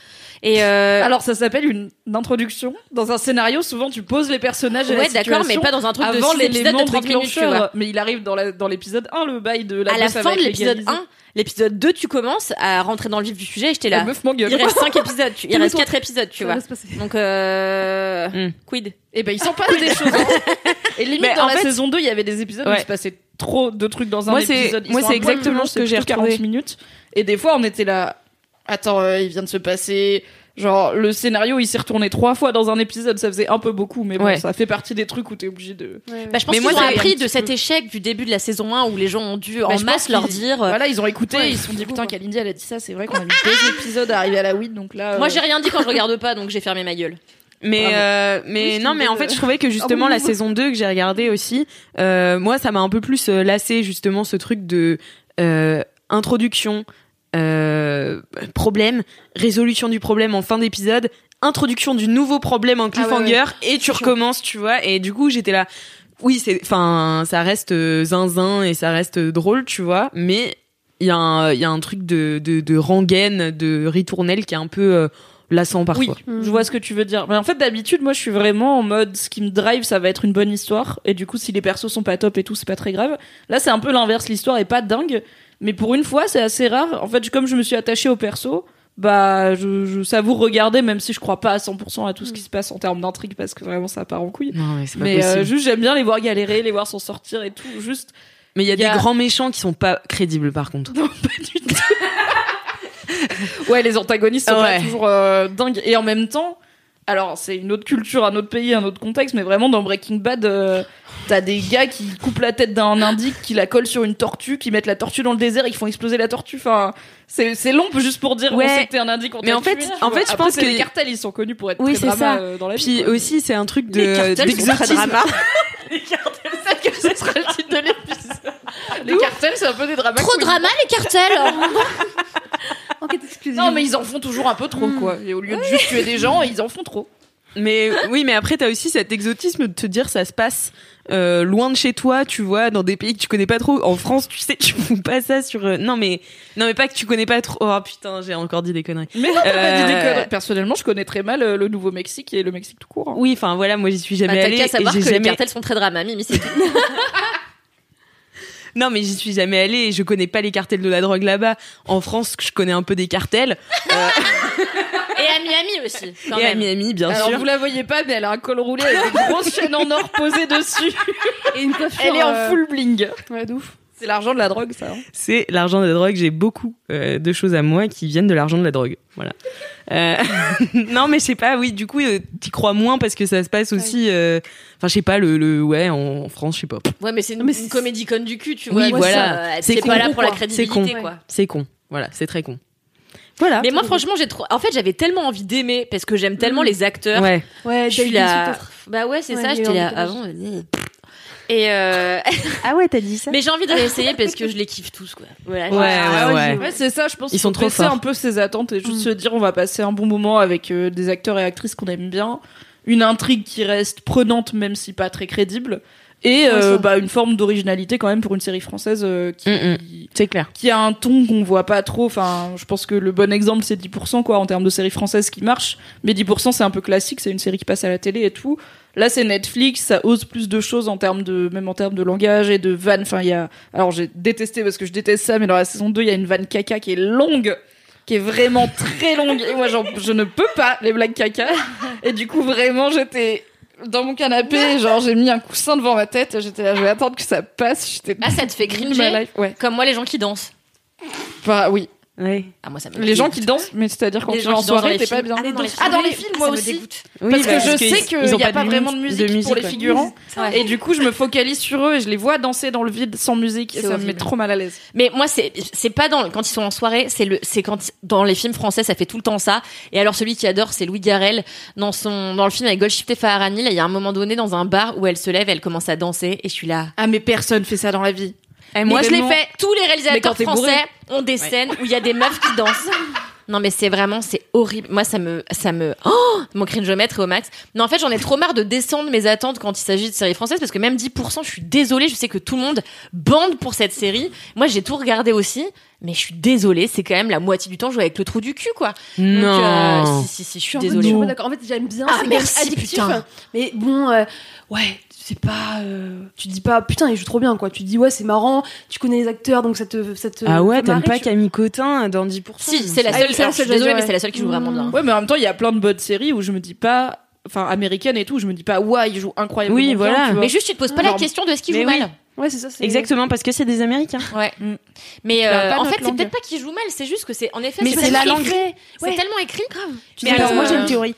Et euh, Alors ça s'appelle une, introduction. Dans un scénario, souvent tu poses les personnages et la ouais, d'accord, mais pas dans un truc de avant épisodes l'élément de 30 minutes, tu déclencheur. vois. Mais il arrive dans la- dans l'épisode 1, le bail de la à la fin de l'épisode légalisé. 1, l'épisode 2, tu commences à rentrer dans le vif du sujet et j'étais La là. meuf. Il reste 5 épisodes, tu- il reste Calme-toi. 4 épisodes, tu Ça vois. Donc, euh... Hmm. quid? Et ben il s'en passe des choses. hein. Et limite Mais dans en la fait- saison 2, il y avait des épisodes où il se passait trop de trucs dans un Moi, c'est- épisode. Ils moi, sont c'est exactement ce que c'est j'ai plutôt 40 retrouvé. minutes. Et des fois, on était là. Attends, euh, il vient de se passer. Genre, le scénario, il s'est retourné trois fois dans un épisode, ça faisait un peu beaucoup, mais bon, Ouais. ça fait partie des trucs où t'es obligé de. Ouais, ouais. Bah, je pense Mais moi, c'est- appris de cet échec du début de la saison 1 où les gens ont dû Bah, en masse leur dire. euh, Voilà, ils ont écouté, Ouais, ils se sont dit, putain. Kalindi, elle a dit ça, c'est vrai qu'on a vu deux épisodes arriver à la weed, donc là. Moi, euh, j'ai rien dit quand je regarde pas, donc j'ai fermé ma gueule. Mais euh, mais Oui, non mais en fait je trouvais que justement Ah la saison 2 que j'ai regardé aussi euh, moi ça m'a un peu plus lassé justement ce truc de euh, introduction euh, problème résolution du problème en fin d'épisode introduction du nouveau problème en cliffhanger et tu recommences tu vois et du coup j'étais là oui c'est enfin ça reste euh, zinzin et ça reste euh, drôle tu vois mais il y a un il y a un truc de de, de rengaine de ritournelle qui est un peu euh, lassant parfois Oui, je vois ce que tu veux dire. Mais en fait, d'habitude, moi, je suis vraiment en mode ce qui me drive, ça va être une bonne histoire. Et du coup, si les persos sont pas top et tout, c'est pas très grave. Là, c'est un peu l'inverse. L'histoire est pas dingue. Mais pour une fois, c'est assez rare. En fait, comme je me suis attachée au perso, bah, je, je savoure regarder, même si je crois pas à 100% à tout ce qui se passe en termes d'intrigue, parce que vraiment, ça part en couille. non mais c'est pas Mais euh, juste, j'aime bien les voir galérer, les voir s'en sortir et tout. Juste, Mais il y a Il y a- des grands méchants qui sont pas crédibles par contre. non, pas du tout. ouais, les antagonistes sont Ouais. pas toujours euh, dingues. Et en même temps, alors c'est une autre culture, un autre pays, un autre contexte, mais vraiment dans Breaking Bad, euh, t'as des gars qui coupent la tête d'un indique, qui la collent sur une tortue, qui mettent la tortue dans le désert et qui font exploser la tortue. Enfin, c'est c'est long juste pour dire Ouais. on sait que t'es un indique. on Mais en fait- tué, en fait, je Après, pense que- les cartels, ils sont connus pour être Oui, très drama, ça. euh, dans la vie. Puis quoi. aussi c'est un truc Les de cartels sont très d'exotisme. drama. les cartels, sera le titre de l'épisode. Les cartels, c'est un peu des dramas. Trop drama les cartels Enquête exclusive. Non, mais ils en font toujours un peu trop, quoi. Et au lieu de juste tuer des gens, ils en font trop. Mais oui, mais après t'as aussi cet exotisme de te dire ça se passe euh, loin de chez toi, tu vois, dans des pays que tu connais pas trop. En France, tu sais, tu fous pas ça sur. euh, Non mais non mais pas que tu connais pas trop. Oh putain, j'ai encore dit des conneries. Mais non, t'as pas dit des Euh, conneries. Personnellement, je connais très mal le Nouveau-Mexique et le Mexique tout court. hein. Oui, enfin voilà, moi j'y suis jamais Bah, T'as allée. qu'à savoir que les cartels sont très drama, Mimi, c'est. Non, mais j'y suis jamais allée et je connais pas les cartels de la drogue là-bas. En France, je connais un peu des cartels. Et à Miami aussi, quand et à. Miami, bien Alors sûr. vous la voyez pas, mais elle a un col roulé avec des grosses chaînes en or posées dessus. Et une coiffure. Elle est en euh, full bling. Ouais, de ouf. C'est l'argent de la drogue, ça. hein. C'est l'argent de la drogue. J'ai beaucoup euh, de choses à moi qui viennent de l'argent de la drogue. Voilà. Euh, non, mais je sais pas. Oui, du coup, euh, t'y crois moins parce que ça se passe aussi. euh, Enfin, je sais pas. Le, le ouais, en, en France, je sais pas. Ouais, mais c'est une, Mais une c'est- comédie conne du cul, tu Oui, vois. voilà. ça, euh, C'est pas là pour la crédibilité, C'est con. quoi. C'est con. Voilà, c'est très con. Voilà. Mais moi, franchement, j'ai trop. En fait, j'avais tellement envie d'aimer parce que j'aime tellement les acteurs. Ouais. Ouais, Je suis là. Bah ouais, c'est Ouais, ça. J'étais là avant. euh, Et euh... Ah ouais, t'as dit ça mais j'ai envie de réessayer parce que je les kiffe tous, quoi. Voilà. Ouais, ouais, ouais. Ouais, c'est ça, je pense. Ils sont trop forts. un peu ses attentes et juste se dire on va passer un bon moment avec euh, des acteurs et actrices qu'on aime bien, une intrigue qui reste prenante même si pas très crédible et euh, bah, une forme d'originalité quand même pour une série française euh, qui, Mm, C'est clair. qui a un ton qu'on voit pas trop. Enfin, je pense que le bon exemple c'est 10% quoi en termes de série française qui marche, mais 10% c'est un peu classique, c'est une série qui passe à la télé et tout. Là, c'est Netflix, ça ose plus de choses en termes de, même en termes de langage et de vannes. Enfin, il y a, alors j'ai détesté parce que je déteste ça, mais dans la saison 2, il y a une vanne caca qui est longue, qui est vraiment très longue. Et moi, j'en- je ne peux pas les blagues caca. Et du coup, vraiment, j'étais dans mon canapé, genre, j'ai mis un coussin devant ma tête, j'étais là, je vais attendre que ça passe. J'étais Ah, ça te fait cringer. Ouais. Comme moi, les gens qui dansent. Bah, oui. Ouais. Ah, moi, ça me Les gens qui dansent, mais c'est-à-dire quand Les tu vas en soirée, t'es pas films. bien. Ah, dans les Ah, dans les films, films, moi aussi. Oui, Parce que je sais qu'ils- qu'il n'y a pas de vraiment de musique, pour les figurants. Et du coup, je me focalise sur eux et je les vois danser dans le vide sans musique et ça me met trop mal à l'aise. Mais moi, c'est c'est pas dans quand ils sont en soirée, c'est le c'est quand dans les films français, ça fait tout le temps ça. Et alors celui qui adore, c'est Louis Garrel dans son dans le film avec Golshifteh Farahani. Là, il y a un moment donné dans un bar où elle se lève, elle commence à danser et je suis là. Ah, mais personne fait ça dans la vie. Moi, je l'ai fait. Tous les réalisateurs quand t'es bourré. français ont des scènes où il y a des meufs qui dansent. Non mais c'est vraiment c'est horrible. Moi ça me ça me oh mon cringomètre est au max. Non en fait j'en ai trop marre de descendre mes attentes quand il s'agit de séries françaises parce que même 10% je suis désolée, je sais que tout le monde bande pour cette série. Moi j'ai tout regardé aussi, mais je suis désolée, c'est quand même la moitié du temps jouer avec le trou du cul quoi. Donc, Non. euh, si si si, je suis désolée. je suis pas d'accord. En fait, j'aime bien. Ah, c'est merci, addictif. putain. Mais bon, euh, ouais, c'est pas. euh, tu te dis pas, putain, il joue trop bien, quoi. Tu te dis, ouais, c'est marrant. Tu connais les acteurs, donc ça te, ça te Ah ouais, t'aimes pas tu- Camille Cotin dans 10% Si, c'est la Ah, seule, c'est la alors, je suis seule, désolée ouais. mais c'est la seule qui joue vraiment bien. Ouais, mais en même temps, il y a plein de bonnes séries où je me dis pas, enfin américaines et tout, je me dis pas, ouais, il joue incroyablement Oui, bien, voilà. tu vois. Mais juste tu te poses pas la Genre- question de ce qu'il Mais joue oui. mal. Ouais, c'est ça. c'est- Exactement, parce que c'est des Américains. Ouais. Mm. Mais a euh, en fait, c'est peut-être pas qu'il joue mal, c'est juste que c'est en effet Mais c'est la tellement langue. écrit. C'est Ouais. tellement écrit. Grave. Mais alors, moi, j'ai une théorie.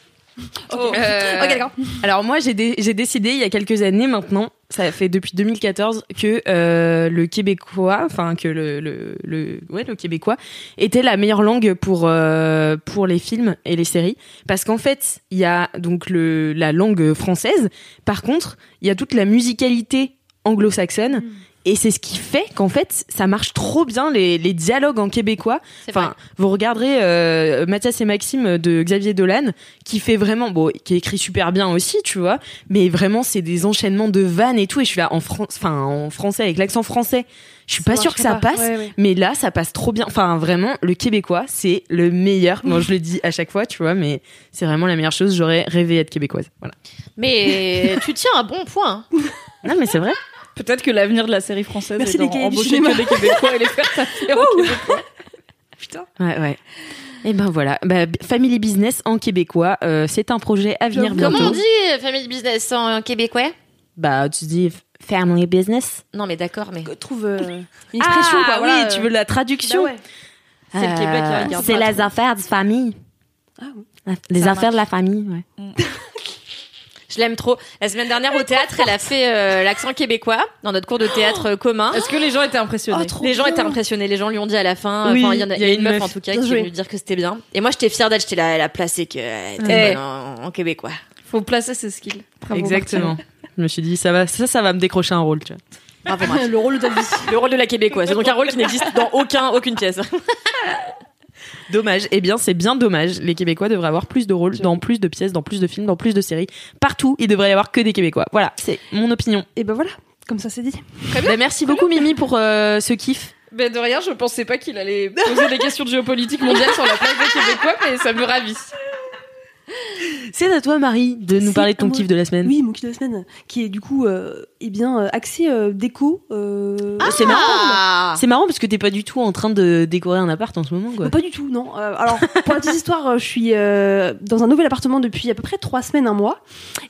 Euh, Ok, d'accord. Alors moi j'ai dé- j'ai décidé il y a quelques années maintenant, ça fait depuis 2014 que euh, le québécois, enfin que le, le, le ouais le québécois était la meilleure langue pour euh, pour les films et les séries. Parce qu'en fait il y a donc le la langue française, par contre il y a toute la musicalité anglo-saxonne. Et c'est ce qui fait qu'en fait, ça marche trop bien les, les dialogues en québécois. Vrai. Enfin, vous regarderez euh, Mathias et Maxime de Xavier Dolan, qui fait vraiment, bon, qui écrit super bien aussi, tu vois, mais vraiment c'est des enchaînements de vannes et tout. Et je suis là en France, enfin en français avec l'accent français. Je suis pas sûre que ça pas. passe, Ouais, ouais. mais là ça passe trop bien. Enfin vraiment, le québécois c'est le meilleur. Bon, je le dis à chaque fois, tu vois, mais c'est vraiment la meilleure chose. J'aurais rêvé être québécoise. Voilà. Mais tu tiens un bon point. Non mais c'est vrai. Peut-être que l'avenir de la série française Merci est les d'en cahiers du embaucher cinéma. que des Québécois et les faire québécois. Putain. Ouais ouais. Et ben voilà, bah, Family Business en québécois, euh, c'est un projet à venir bientôt. Comment on dit euh, family business en québécois? Bah tu dis Family Business. Non mais d'accord, mais Trouve euh, une expression, ah, quoi. voilà, oui, tu euh, veux la traduction bah ouais. C'est le Québec qui regarde C'est les affaires de famille. Ah oui. Les Ça affaires de la famille, ouais. Je l'aime trop. La semaine dernière au théâtre, elle a fait euh, l'accent québécois dans notre cours de théâtre euh, commun. Est-ce que les gens étaient impressionnés Oh, Les gens bien. étaient impressionnés, les gens lui ont dit à la fin, Oui, enfin il y, en a, il y a une meuf, en tout cas qui est venue dire que c'était bien. Et moi j'étais fière d'elle, j'étais là, elle a placé que était Ouais. bonne en, en québécois. Faut placer ses skills. Bravo, Exactement. Je me suis dit, ça va, ça, ça va me décrocher un rôle, tu vois. Bravo, Marc. le rôle de vie. Le rôle de la québécoise. C'est donc un rôle qui n'existe dans aucun, aucune pièce. Dommage. Eh bien, c'est bien dommage. Les Québécois devraient avoir plus de rôles, dans plus de pièces, dans plus de films, dans plus de séries. Partout, il devrait y avoir que des Québécois. Voilà, c'est mon opinion. Et ben voilà, comme ça c'est dit. Bah, merci beaucoup, Mimi, pour euh, ce kiff. Ben de rien, je pensais pas qu'il allait poser des questions de géopolitique mondiale sur la place des Québécois, mais ça me ravit. C'est à toi, Marie, de nous parler de ton kiff de la semaine. Oui, mon kiff de la semaine, qui est du coup, euh, eh bien, euh, axé euh, déco. euh, c'est marrant. Ah C'est marrant parce que t'es pas du tout en train de décorer un appart en ce moment, quoi. Euh, Pas du tout, non. Euh, alors, pour la petite histoire, je suis euh, dans un nouvel appartement depuis à peu près trois semaines, un mois.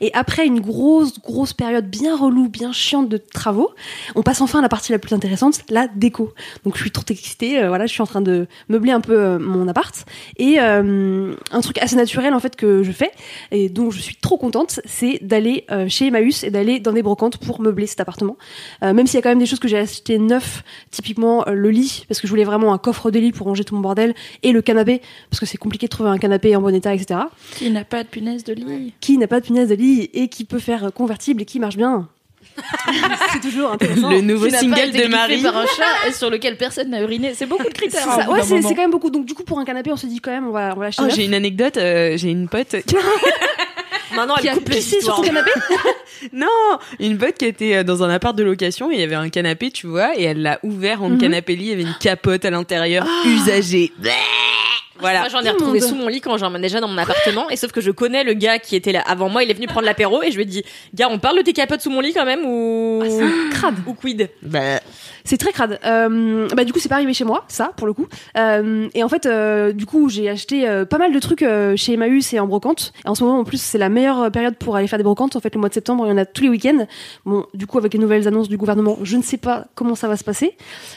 Et après une grosse, grosse période bien relou, bien chiante de travaux, on passe enfin à la partie la plus intéressante, la déco. Donc, je suis trop excitée. euh, voilà, je suis en train de meubler un peu euh, mon appart. Et euh, un truc assez naturel, en fait, que je fais, et dont je suis trop contente, c'est d'aller euh, chez Emmaüs et d'aller dans des brocantes pour meubler cet appartement. Euh, même s'il y a quand même des choses que j'ai achetées neuf, typiquement euh, le lit, parce que je voulais vraiment un coffre de lit pour ranger tout mon bordel, et le canapé, parce que c'est compliqué de trouver un canapé en bon état, etc. Qui n'a pas de punaise de lit Qui n'a pas de punaise de lit et qui peut faire convertible et qui marche bien. c'est toujours intéressant. Le nouveau single été de Marie. par un chat et sur lequel personne n'a uriné. C'est beaucoup de C'est critères. ça. hein, Ouais, c'est quand même beaucoup. Donc du coup, pour un canapé, on s'est dit quand même, on va, on va l'acheter Oh, j'ai une anecdote. euh, j'ai une pote. Maintenant, qui elle a coupe les pissé sur ton canapé. Non, une pote qui était euh, dans un appart de location et il y avait un canapé, tu vois, et elle l'a ouvert en Mhm. canapé lit, il y avait une capote à l'intérieur usagée. Voilà. Moi, j'en ai retrouvé sous mon lit quand j'emménageais dans mon appartement. Et sauf que je connais le gars qui était là avant moi. Il est venu prendre l'apéro et je lui ai dit, gars, on parle de tes capotes sous mon lit quand même ou, Ah, c'est crade. ou quid? Bah, C'est très crade. Euh, bah du coup c'est pas arrivé chez moi, ça pour le coup. Euh, et en fait euh, du coup j'ai acheté euh, pas mal de trucs euh, chez Emmaüs et en brocante. Et en ce moment en plus c'est la meilleure période pour aller faire des brocantes. En fait le mois de septembre il y en a tous les week-ends. Bon du coup avec les nouvelles annonces du gouvernement je ne sais pas comment ça va se passer.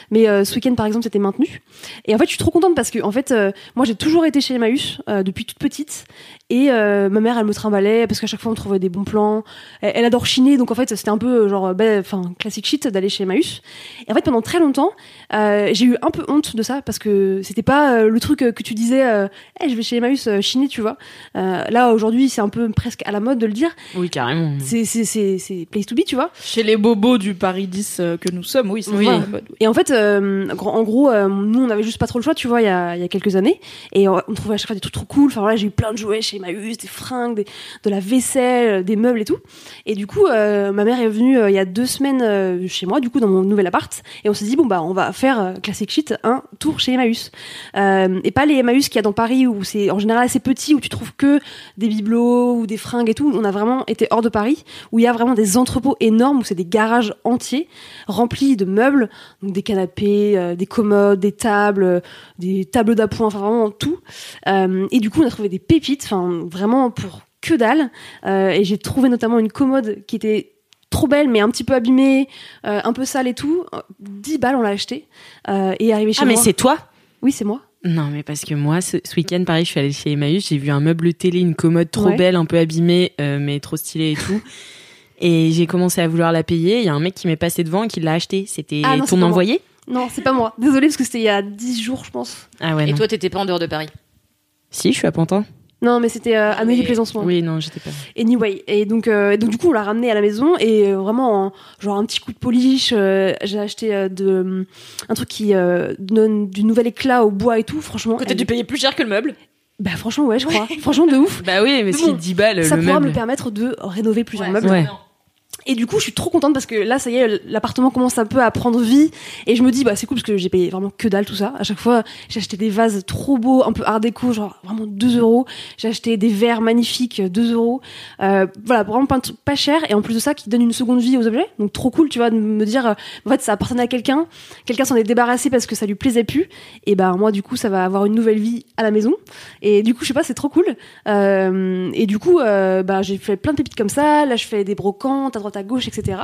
Mais euh, ce week-end par exemple c'était maintenu. Et en fait je suis trop contente parce que en fait euh, moi j'ai toujours été chez Emmaüs euh, depuis toute petite. Et euh, ma mère, elle me trimballait parce qu'à chaque fois on trouvait des bons plans. Elle, elle adore chiner, donc en fait c'était un peu genre, bah, enfin classique shit d'aller chez Emmaüs. Et en fait pendant très longtemps, euh, j'ai eu un peu honte de ça parce que c'était pas euh, le truc euh, que tu disais, euh, Eh, je vais chez Emmaüs euh, chiner, tu vois. Euh, là aujourd'hui c'est un peu presque à la mode de le dire. Oui, carrément. C'est c'est c'est c'est place to be, tu vois. Chez les bobos du Paris 10 euh, que nous sommes, oui, c'est Oui. mode- Et en fait, euh, en gros, euh, nous, on avait juste pas trop le choix, tu vois, il y a, y a quelques années. Et euh, on trouvait à chaque fois des trucs trop cool. Enfin voilà, j'ai eu plein de jouets chez Emmaüs, des fringues, de la vaisselle, des meubles et tout. Et du coup, euh, ma mère est venue euh, il y a deux semaines euh, chez moi, du coup, dans mon nouvel appart. Et on s'est dit, bon, bah, on va faire euh, Classic Shit, un tour chez Emmaüs. Euh, et pas les Emmaüs qu'il y a dans Paris, où c'est en général assez petit, où tu trouves que des bibelots ou des fringues et tout. On a vraiment été hors de Paris, où il y a vraiment des entrepôts énormes, où c'est des garages entiers remplis de meubles, donc des canapés, euh, des commodes, des tables, euh, des tables d'appoint, enfin vraiment tout. Euh, et du coup, on a trouvé des pépites, enfin vraiment pour que dalle. Euh, et j'ai trouvé notamment une commode qui était trop belle, mais un petit peu abîmée, euh, un peu sale et tout. 10 balles, on l'a acheté. Euh, et arrivé chez Ah, mais moi. c'est toi? Oui, c'est moi. Non, mais parce que moi, ce, ce week-end, pareil, je suis allée chez Emmaüs, j'ai vu un meuble télé, une commode trop Ouais. belle, un peu abîmée, euh, mais trop stylée et tout. Et j'ai commencé à vouloir la payer. Il y a un mec qui m'est passé devant et qui l'a acheté. C'était Ah ton moi. envoyé? Non, c'est pas moi. Désolée, parce que c'était il y a 10 jours, je pense. Ah ouais. Et non. toi, t'étais pas en dehors de Paris? Si, je suis à Pantin. Non, mais c'était euh, Amélie Mais- Plaisancement. Oui, non, j'étais pas. Anyway, et donc, euh, donc du coup, on l'a ramené à la maison et euh, vraiment, en- genre un petit coup de polish. euh, j'ai acheté euh, de, un truc qui euh, donne du nouvel éclat au bois et tout. Franchement, Que t'as elle- dû payer plus cher que le meuble. bah franchement, ouais, je crois. franchement, de ouf. Bah oui, mais si bon, 10 balles, Ça le pourra meuble. me permettre de rénover plusieurs meubles. Ouais. Et du coup, je suis trop contente parce que là, ça y est, l'appartement commence un peu à prendre vie. Et je me dis, bah, c'est cool parce que j'ai payé vraiment que dalle tout ça. À chaque fois, j'ai acheté des vases trop beaux, un peu art déco, genre vraiment 2 euros. J'ai acheté des verres magnifiques, 2 euros. Euh, voilà, vraiment pas, pas cher. Et en plus de ça, qui donne une seconde vie aux objets. Donc trop cool, tu vois, de me dire, euh, en fait, ça appartenait à quelqu'un. Quelqu'un s'en est débarrassé parce que ça lui plaisait plus. Et ben, moi, du coup, ça va avoir une nouvelle vie à la maison. Et du coup, je sais pas, c'est trop cool. Euh, et du coup, bah, j'ai fait plein de pépites comme ça. Là, je fais des brocantes à droite à gauche, etc.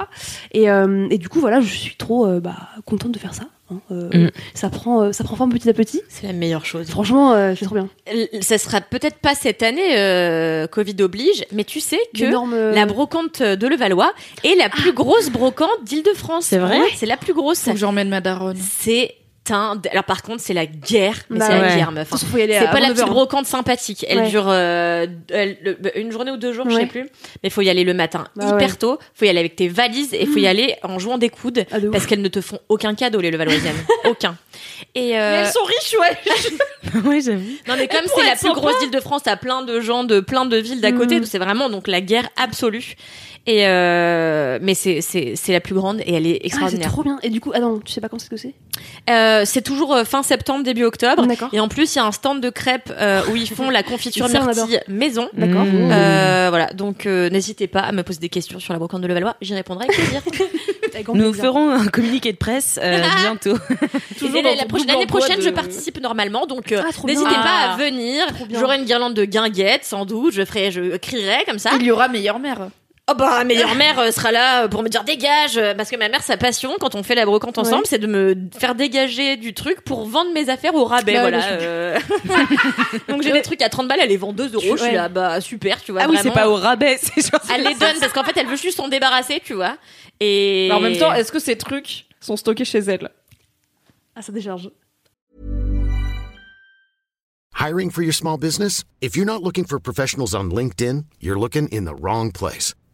Et, euh, et du coup, voilà, je suis trop euh, bah, contente de faire ça. hein. Euh, Mm. Ça prend, euh, ça prend forme petit à petit. C'est la meilleure chose. Franchement, euh, c'est trop bien. Ça sera peut-être pas cette année, euh, Covid oblige, mais tu sais que la brocante de Levallois est la plus grosse brocante d'Île-de-France. C'est vrai Ouais, C'est la plus grosse. Faut que j'emmène ma daronne. C'est Alors par contre, c'est la guerre, mais Bah c'est la guerre, meuf. hein. C'est pas la 9 petite heures. brocante sympathique. Elle Ouais. dure euh, elle- le- une journée ou deux jours, je Ouais. sais plus. Mais faut y aller le matin, Bah hyper ouais. Mmh. tôt. Faut y aller avec tes valises et faut y aller en jouant des coudes Ah, de parce qu'elles ne te font aucun cadeau les Levalloisiennes, aucun. Et euh, sont riches, ouais. ouais, j'avoue. non mais comme c'est la plus grosse île de France, t'as plein de gens de plein de villes d'à côté, Mm. c'est vraiment donc la guerre absolue. Et euh, mais c'est c'est c'est la plus grande et elle est Ah, c'est extraordinaire. trop bien. Et du coup, ah non, tu sais pas quand c'est que c'est? Euh, c'est toujours euh, fin septembre début octobre. D'accord. Et en plus, il y a un stand de crêpes euh, où ils font la confiture Ça, myrtille maison. D'accord. Mmh. Euh, voilà, donc euh, n'hésitez pas à me poser des questions sur la brocante de Levallois, j'y répondrai avec plaisir. Nous plaisir. ferons un communiqué de presse euh, bientôt. Et dans la, la ton prochaine- double l'année prochaine, de- je participe normalement, donc euh, Ah, bien. n'hésitez pas Ah. à venir. Trop bien. J'aurai une guirlande de guinguettes, sans doute. Je ferai, je crierai comme ça. Il y aura meilleure mère. Oh bah, ma meilleure mère euh, sera là pour me dire dégage, euh, parce que ma mère, sa passion quand on fait la brocante ensemble, Ouais. c'est de me faire dégager du truc pour vendre mes affaires au rabais, Bah ouais, voilà. euh. Donc j'ai des trucs à 30 balles, elle les vend 2 euros, je suis là, bah super, tu vois. Ah oui, c'est vraiment. pas au rabais, c'est genre. Elle les donne parce qu'en fait, elle veut juste s'en débarrasser, tu vois. Et Mais en même temps, est-ce que ces trucs sont stockés chez elle? Ah, ça décharge. Hiring for your small business? If you're not looking for professionals on LinkedIn, you're looking in the wrong place.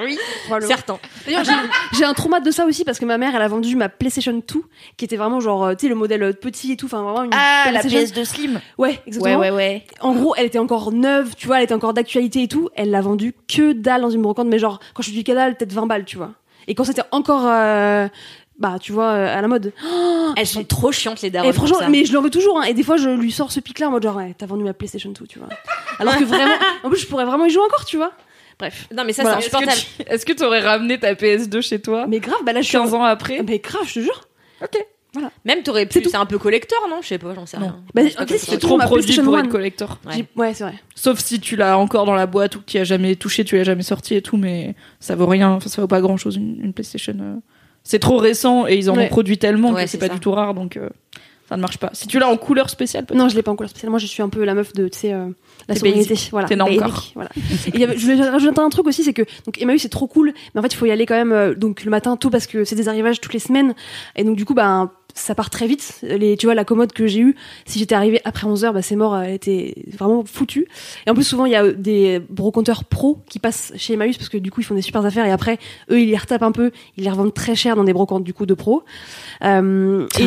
Oui, certains. D'ailleurs, j'ai- un trauma de ça aussi parce que ma mère, elle a vendu ma PlayStation 2, qui était vraiment genre, euh, tu sais, le modèle euh, petit et tout, enfin vraiment une PlayStation. de Slim. Ouais, exactement. ouais. En gros, elle était encore neuve, tu vois, elle était encore d'actualité et tout. Elle l'a vendue que dalle dans une brocante, mais genre, quand je dis que dalle, peut-être 20 balles, tu vois. Et quand c'était encore, euh, bah tu vois euh, à la mode. Elles sont trop chiantes les darons. Et franchement, mais je l'en veux toujours. Hein. Et des fois, je lui sors ce pic-là en mode genre, ouais, t'as vendu ma PlayStation 2, tu vois. Alors que vraiment, en plus, je pourrais vraiment y jouer encore, tu vois. Bref. Non mais ça Voilà. c'est Est-ce insupportable. que tu- est-ce que tu aurais ramené ta PS2 chez toi Mais grave, bah là, je suis 15 ans après Mais grave, je te jure. Même t'aurais C'est pu, c'est un peu collector non? Je sais pas, j'en sais Non. rien. Bah, en fait, c'est trop ma produit pour One. être collector. Ouais. C'est vrai. Sauf si tu l'as encore dans la boîte ou que tu as jamais touché, tu l'as jamais sorti et tout, mais ça vaut rien, enfin, ça vaut pas grand chose une, une PlayStation. euh. C'est trop récent et ils en Ouais. ont produit tellement Ouais, que c'est c'est pas ça. du tout rare donc euh, ça ne marche pas. Si tu l'as en couleur spéciale, peut-être. Non, je l'ai pas en couleur spéciale. Moi, je suis un peu la meuf de, tu sais, euh, la sobriété. Voilà. T'es encore. Voilà. Et il y avait- je voulais rajouter un truc aussi, c'est que donc Emmaüs c'est trop cool, mais en fait il faut y aller quand même euh, donc le matin tôt parce que c'est des arrivages toutes les semaines et donc du coup bah ça part très vite. Les, tu vois la commode que j'ai eue, si j'étais arrivée après 11 heures, bah c'est mort, elle était vraiment foutue. Et en plus souvent il y a des brocanteurs pros qui passent chez Emmaüs parce que du coup ils font des super affaires et après eux ils les retapent un peu, ils les revendent très cher dans des brocantes du coup de pros. Euh, et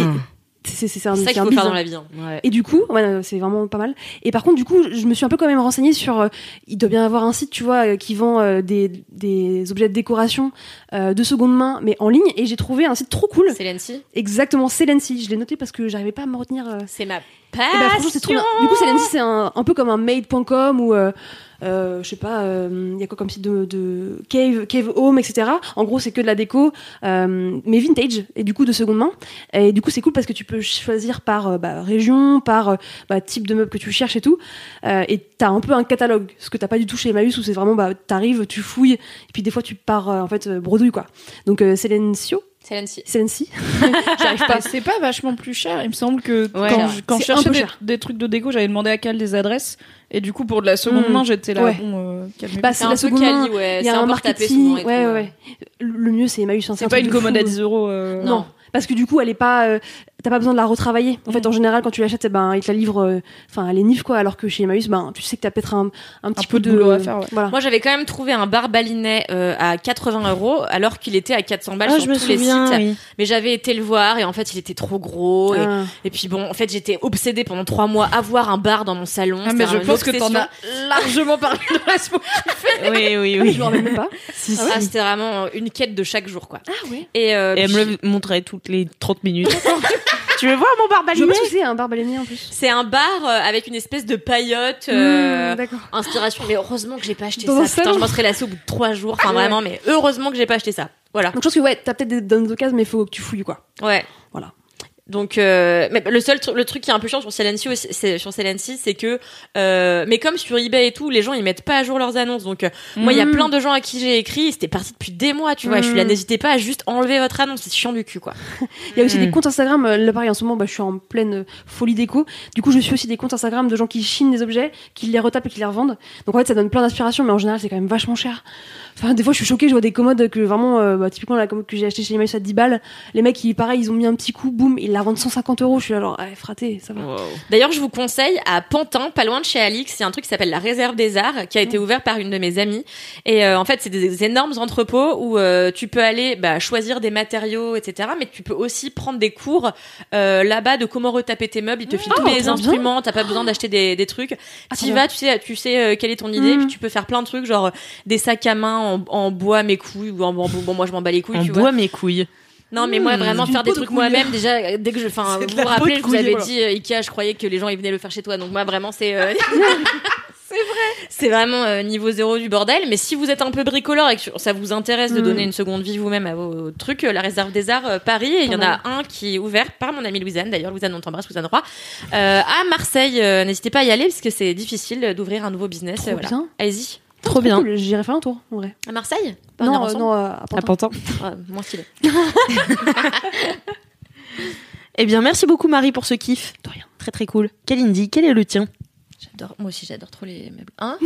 c'est c'est- un, ça qu'il faut faire dans la vie. hein. Et du coup, ouais, c'est vraiment pas mal. Et par contre, du coup, je me suis un peu quand même renseignée sur. euh, il doit bien avoir un site, tu vois, euh, qui vend euh, des, des objets de décoration euh, de seconde main, mais en ligne. Et j'ai trouvé un site trop cool. C'est Lency. Exactement, Celency. Je l'ai noté parce que j'arrivais pas à me retenir. euh. C'est ma Et bah, franchement, c'est trop bien. Du coup, Celency, c'est un, un peu comme un made.com ou. Euh, euh, je sais pas, il y a quoi comme site de, de cave, cave home, etc. En gros, c'est que de la déco, euh, mais vintage et du coup de seconde main. Et du coup, c'est cool parce que tu peux choisir par euh, bah, région, par euh, bah, type de meuble que tu cherches et tout. Euh, et t'as un peu un catalogue, ce que t'as pas du tout chez Emmaüs où c'est vraiment bah t'arrives, tu fouilles, et puis des fois tu pars euh, en fait euh, bredouille quoi. Donc euh, Celencio, Celency, j'arrive pas. C'est pas vachement plus cher. Il me semble que Ouais. quand, je, quand cherchais des, trucs de déco, j'avais demandé à Cal des adresses. Et du coup, pour de la seconde Mm. main, j'étais là, Ouais. bon, euh. Bah, C'est la peu seconde main. ouais. Il y C'est a un marketing, souvent ouais, ouais, ouais. Le mieux c'est Emmaüs. c'est pas une de commode fou. à 10 euros. euh, Non. Non. Parce que du coup, elle est pas. euh, T'as pas besoin de la retravailler. En fait, en général, quand tu l'achètes, eh ben, ils te la livrent. euh, Enfin, elle est nif, quoi. Alors que chez Emmaüs, ben, tu sais que t'as peut-être un, un petit peu peu de boulot à faire, ouais. Voilà. Moi, j'avais quand même trouvé un bar balinais euh, à 80 euros, alors qu'il était à 400 balles Ah, sur je me tous les sites. oui. Mais j'avais été le voir et en fait, il était trop gros. Et, Ah. et puis bon, en fait, j'étais obsédée pendant trois mois à avoir un bar dans mon salon. Ah, mais je pense que t'en as largement parlé dans la semaine. Oui, oui, oui. je me rappelle même pas. Si, Ah, si. c'était vraiment une quête de chaque jour, quoi. Ah ouais. Et, euh, Et elle puis- me le montrait toutes les 30 minutes. tu veux voir mon bar Je baliné me souviens, un bar baleiné en plus. c'est un bar euh, avec une espèce de paillote. euh, Mmh, D'accord. Inspiration, mais heureusement que j'ai pas acheté Dans un ça. Putain, salon. je m'en serais lassée au bout de trois jours. Enfin, Ouais. vraiment, mais heureusement que j'ai pas acheté ça. Voilà. Donc, je pense que ouais, t'as peut-être des bonnes occasions, mais il faut que tu fouilles, quoi. Ouais. Voilà. Donc, euh, mais le seul le truc qui est un peu chiant sur Celency aussi, c'est sur Celency, c'est que, euh, mais comme sur eBay et tout, les gens ils mettent pas à jour leurs annonces. Donc, euh, moi, il y a Mm. plein de gens à qui j'ai écrit, c'était parti depuis des mois, tu vois. Je suis là, Mm. n'hésitez pas à juste enlever votre annonce, c'est chiant du cul, quoi. Il y a aussi Mm. des comptes Instagram. euh, Là, pareil, en ce moment, bah, je suis en pleine folie déco. Du coup, je suis aussi des comptes Instagram de gens qui chinent des objets, qui les retapent et qui les revendent. Donc, en fait, ça donne plein d'inspiration, mais en général, c'est quand même vachement cher. Enfin, des fois, je suis choquée, je vois des commodes que vraiment, euh, bah, typiquement, la commode que j'ai achetée chez Emmaüs à 10 balles. Les mecs, ils, pareil, ils ont mis un petit coup, boum, ils la vendent 150 euros. Je suis là, genre, ouais, fraté, ça va. D'ailleurs, je vous conseille à Pantin, pas loin de chez Alix, il y a un truc qui s'appelle la Réserve des Arts, qui a été ouvert par une de mes amies. Et euh, en fait, c'est des énormes entrepôts où euh, tu peux aller bah, choisir des matériaux, etc. Mais tu peux aussi prendre des cours euh, là-bas de comment retaper tes meubles. Ils te filent tous les instruments, t'as pas besoin d'acheter des, des trucs. Ah, trop vas, tu sais, tu sais euh, quelle est ton idée, Mm. puis tu peux faire plein de trucs, genre des sacs à main en, en bois mes couilles ou en, en- bon moi je m'en bats les couilles. On tu boit vois. mes couilles. Non, mais moi, Mmh. vraiment, faire des trucs moi-même, déjà, dès que je, enfin, vous vous rappelez, je vous avais dit, euh, Ikea, je croyais que les gens, ils venaient le faire chez toi. Donc, moi, vraiment, c'est, euh, c'est vrai. C'est vraiment euh, niveau zéro du bordel. Mais si vous êtes un peu bricoleur et que ça vous intéresse de Mm. donner une seconde vie vous-même à vos trucs, euh, la réserve des arts euh, Paris, et il y en a un qui est ouvert par mon amie Louisanne. D'ailleurs, Louisanne, on t'embrasse, Louisanne Roy. Euh, à Marseille, euh, n'hésitez pas à y aller parce que c'est difficile d'ouvrir un nouveau business. Euh, voilà. bien. Allez-y. Trop bien. Cool, J'irai faire un tour, en vrai. À Marseille? Pas Non, euh, non, euh, à À Pantin. Pantin. Ah, moins stylé. Eh bien, merci beaucoup Marie pour ce kiff. De rien. Très très cool. Kalindi, quel est le tien? J'adore, moi aussi, j'adore trop les meubles. Hein?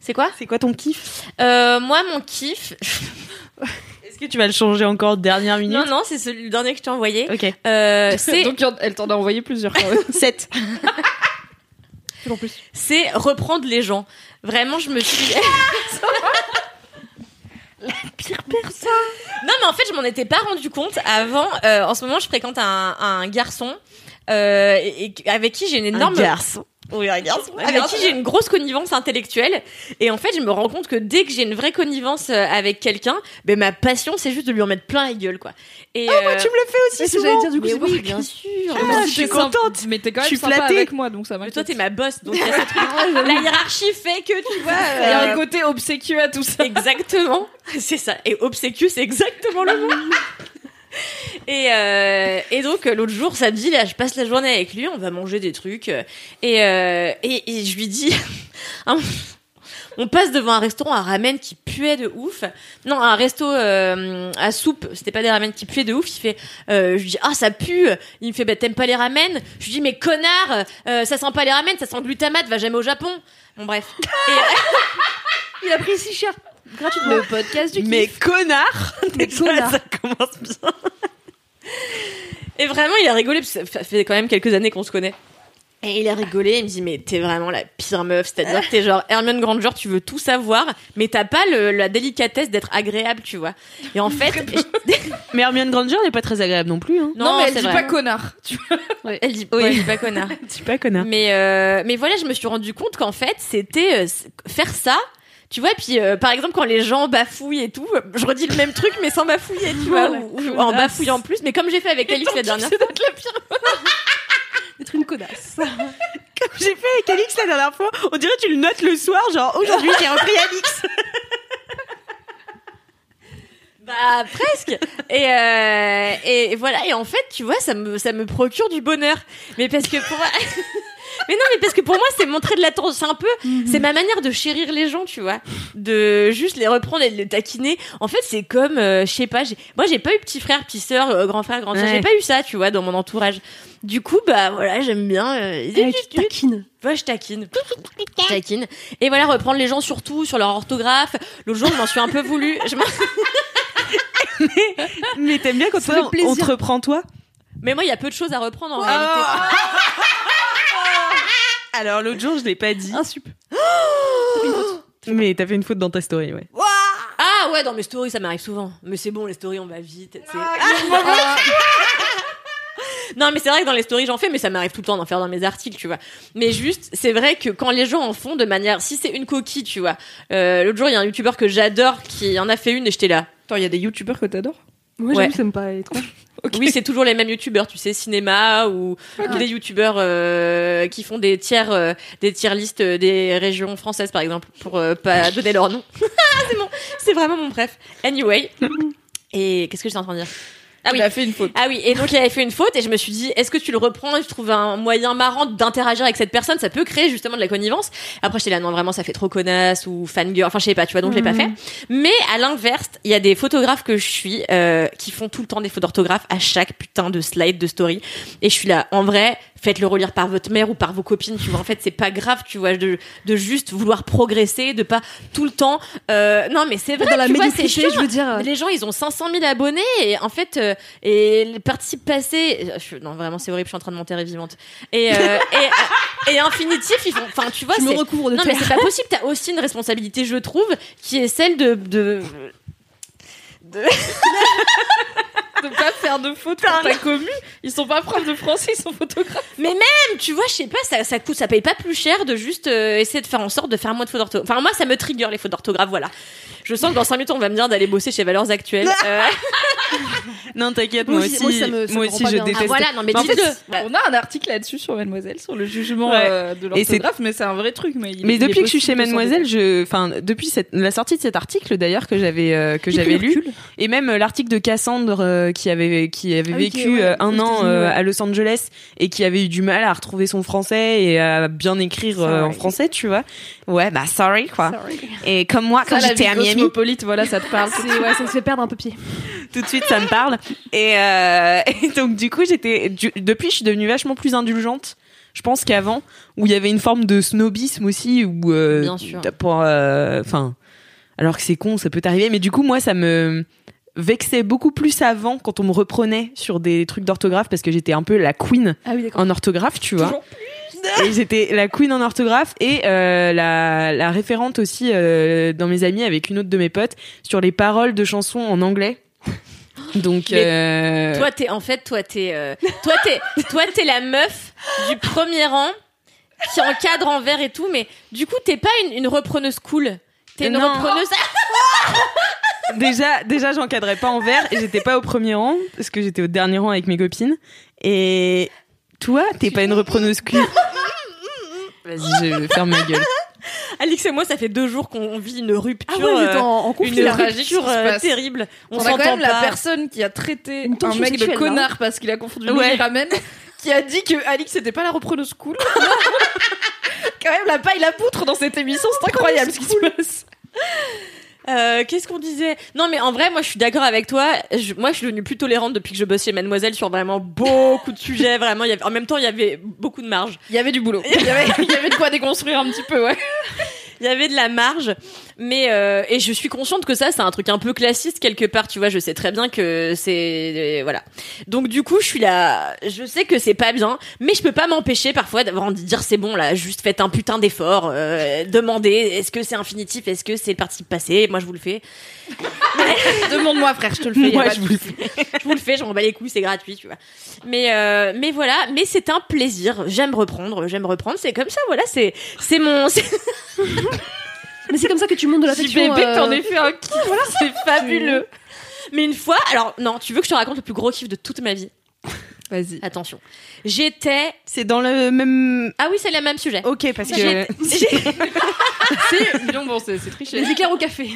C'est quoi? C'est quoi ton kiff? Euh, moi, mon kiff. Est-ce que tu vas le changer encore dernière minute? Non, non, c'est celui le dernier que je t'ai envoyé. Ok. Euh, Donc elle t'en a envoyé plusieurs quand même. 7. Toujours plus. c'est reprendre les gens. Vraiment, je me suis. Pire personne. non, mais en fait, je m'en étais pas rendu compte avant. Euh, en ce moment, je fréquente un, un garçon. Euh, et, et avec qui j'ai une énorme Un garçon. Oui, regarde. Avec qui j'ai une grosse connivence intellectuelle. Et en fait, je me rends compte que dès que j'ai une vraie connivence euh, avec quelqu'un, ben ma passion, c'est juste de lui en mettre plein la gueule, quoi. Et Ah, bah, tu me le fais aussi que j'allais souvent. dire, du coup, mais oui, bien sûr. Ah, je suis contente. Mais t'es quand Je même suis sympa flattée. avec moi, donc ça Mais m'inquiète. toi, t'es ma boss, donc il y a ce truc. La hiérarchie fait que, tu vois. Il y a euh, un côté obséquieux à tout ça. Exactement, c'est ça. Et obséquieux, c'est exactement le mot. Et, euh, et donc l'autre jour, samedi, là, je passe la journée avec lui, on va manger des trucs, et, euh, et, je lui dis, on passe devant un restaurant à ramen qui puait de ouf. Non, un resto euh, à soupe, c'était pas des ramen qui puaient de ouf. Il fait, je lui dis, ah ça pue. Il me fait, bah t'aimes pas les ramen? Je lui dis, mais connard, ça sent pas les ramen, ça sent glutamate, va jamais au Japon. Bon bref. Il a pris si cher. Gratuitement. Le podcast du Mais connard Mais Déjà, connard. ça commence bien. Et vraiment, il a rigolé, parce que ça fait quand même quelques années qu'on se connaît. Et il a rigolé, il me dit, mais t'es vraiment la pire meuf, c'est-à-dire que t'es genre Hermione Granger, tu veux tout savoir, mais t'as pas le- la délicatesse d'être agréable, tu vois. Et en fait, Mais Hermione Granger n'est pas très agréable non plus. Hein. Non, mais elle dit vrai. pas connard. Tu vois. Elle dit, ouais, elle dit pas connard. Tu pas connard. Mais, euh, mais voilà, je me suis rendu compte qu'en fait, c'était euh, faire ça. Tu vois, puis euh, par exemple quand les gens bafouillent et tout, je redis le même truc mais sans bafouiller, tu vois, ou, ou en bafouillant plus, mais comme j'ai fait avec Alix la dernière fois. D'être une connasse. Comme j'ai fait avec Alix la dernière fois, on dirait que tu le notes le soir, genre aujourd'hui j'ai repris Alix. Bah presque. Et, euh, et voilà. Et en fait, tu vois, ça me ça me procure du bonheur. Mais parce que pour. Mais non, mais parce que pour moi, c'est montrer de l'attention. C'est un peu, c'est ma manière de chérir les gens, tu vois, de juste les reprendre et de les taquiner. En fait, c'est comme, euh, je sais pas, moi, j'ai pas eu petit frère, petit sœur, euh, grand frère, grand sœur. Ouais. J'ai pas eu ça, tu vois, dans mon entourage. Du coup, bah voilà, j'aime bien. Euh, Elle tu taquines. Ouais, je taquine. Je taquine. Et voilà, reprendre les gens surtout sur leur orthographe. L'autre jour, je m'en suis un peu voulu. Je m'en- Mais t'aimes bien quand Ça toi, on te reprend toi? Mais moi, il y a peu de choses à reprendre en Oh. réalité. Alors l'autre jour je l'ai pas dit. Un sup. Mais t'as fait une faute dans ta story, ouais. Ah ouais, dans mes stories, ça m'arrive souvent. Mais c'est bon, les stories, on va vite. c'est- non, mais c'est vrai que dans les stories, j'en fais, mais ça m'arrive tout le temps d'en faire dans mes articles, tu vois. Mais juste, c'est vrai que quand les gens en font de manière, si c'est une coquille, tu vois. Euh, L'autre jour, il y a un youtubeur que j'adore qui en a fait une et j'étais là. Attends, il y a des youtubeurs que t'adores? Moi, Ouais. j'avoue, ça me paraît étrange. Oui, c'est toujours les mêmes youtubeurs, tu sais, cinéma ou, des youtubeurs euh, qui font des tiers, euh, des tiers listes euh, des régions françaises, par exemple, pour euh, pas donner leur nom. c'est mon, c'est vraiment mon bref. Anyway. Et qu'est-ce que j'étais en train de dire? Ah oui. Il a fait une faute. Ah oui, et donc il avait fait une faute et je me suis dit, est-ce que tu le reprends et je trouve un moyen marrant d'interagir avec cette personne, ça peut créer justement de la connivence. Après j'étais là, non vraiment ça fait trop connasse ou fangirl, enfin je sais pas, tu vois, donc je l'ai pas fait. Mais à l'inverse, il y a des photographes que je suis euh, qui font tout le temps des fautes d'orthographe à chaque putain de slide de story. Et je suis là, en vrai, faites-le relire par votre mère ou par vos copines, tu vois. En fait, c'est pas grave, tu vois, de, de juste vouloir progresser, de pas tout le temps. Euh, non, mais c'est vrai, Dans la tu vois, c'est chiant. je veux dire. Les gens, ils ont 500 000 abonnés et en fait, euh, et les participes passés, euh, je- non vraiment, c'est horrible, je suis en train de monter vivante. Et euh, et, euh, et infinitif, ils font, enfin, tu vois, Je me c'est recouvre de non mais c'est pas possible. T'as aussi une responsabilité, je trouve, qui est celle de de De pas faire de faute pour ta commu. Ils sont pas profs de français, ils sont photographes. Mais même, tu vois, je sais pas, ça, ça coûte, ça paye pas plus cher de juste euh, essayer de faire en sorte de faire moins de fautes d'orthographe. Enfin, moi, ça me trigger les fautes d'orthographe, voilà. Je sens que dans 5 minutes, on va me dire d'aller bosser chez Valeurs Actuelles. Euh, Non, t'inquiète, Moi moi aussi- moi aussi, ça me- ça moi aussi je déteste. ah voilà, non mais Mais en fait, dites-le. Bah, On a un article là-dessus sur Mademoiselle, sur le jugement Ouais. euh, de Et c'est- l'orthographe, mais c'est un vrai truc. Mais, il- Mais il depuis que je suis chez Mademoiselle, je, enfin, depuis cette, la sortie de cet article d'ailleurs que j'avais euh, que j'avais lu, et même euh, l'article de Cassandre euh, qui avait qui avait Ah vécu ouais, un an à Los Angeles et qui avait eu du mal à retrouver son français et à bien écrire en français, tu vois. Ouais, bah sorry quoi. Sorry. Et comme moi quand j'étais à Miami, cosmopolite, voilà, ça te parle. C'est- ouais, ça te fait perdre un peu pied. tout de suite ça me parle. Et, euh, et donc du coup j'étais, depuis je suis devenue vachement plus indulgente. Je pense qu'avant, où il y avait une forme de snobisme aussi, où euh, Bien sûr. pour, euh, enfin, alors que c'est con, ça peut t'arriver, mais du coup moi ça me vexait beaucoup plus avant quand on me reprenait sur des trucs d'orthographe parce que j'étais un peu la queen Ah oui, en orthographe, tu vois. Et j'étais la queen en orthographe et euh, la, la référente aussi euh, dans mes amis avec une autre de mes potes sur les paroles de chansons en anglais. Donc, euh, Toi, t'es en fait, toi, t'es, euh, toi, t'es, toi, t'es la meuf du premier rang qui encadre en verre et tout, mais du coup, t'es pas une, une repreneuse cool. T'es une Non. repreneuse. déjà, déjà, j'encadrais pas en verre et j'étais pas au premier rang parce que j'étais au dernier rang avec mes copines. Et toi, t'es pas une repreneuse cul. Vas-y, je ferme ma gueule. Alix et moi, ça fait deux jours qu'on vit une rupture. Ah ouais, euh, en, en conflit une là. qui rupture se euh, passe. terrible. On On, a quand s'entend même la pas. personne qui a traité Une un tension mec de sexuelle, connard parce qu'il a confondu Ouais. Lily Ramen, qui a dit que Alix c'était pas la repreneuse cool. quand même la paille la poutre dans cette émission, c'est incroyable ce qui se passe. Euh, Qu'est-ce qu'on disait? Non, mais en vrai, moi, je suis d'accord avec toi. Je- moi, je suis devenue plus tolérante depuis que je bosse chez Mademoiselle sur vraiment beaucoup de sujets. Vraiment, il y avait, en même temps, il y avait beaucoup de marge. Il y avait du boulot. Il y avait, il y avait de quoi déconstruire un petit peu, ouais. Il y avait de la marge, mais euh, et je suis consciente que ça, c'est un truc un peu classiste quelque part. Tu vois, je sais très bien que c'est euh, voilà. Donc du coup, je suis là. Je sais que c'est pas bien, mais je peux pas m'empêcher parfois d'avoir envie de dire c'est bon là, juste faites un putain d'effort. Euh, demandez, est-ce que c'est infinitif, est-ce que c'est le participe passé Moi, je vous le fais. Demande-moi frère, je te le fais. Moi, je vous le fais. je vous le fais, je m'en bats les couilles, c'est gratuit, tu vois. Mais euh, mais voilà, mais c'est un plaisir. J'aime reprendre, j'aime reprendre. C'est comme ça, voilà. C'est c'est mon. Mais c'est comme ça que tu montes de Si l'affection. bébé, euh, t'en es fait un kiff, voilà, c'est fabuleux. Mais une fois, alors non, tu veux que je te raconte le plus gros kiff de toute ma vie? Vas-y. Attention. J'étais. C'est dans le même. Ah oui, c'est le même sujet. Ok, parce que. Donc, bon, c'est c'est triché. Les éclairs au café.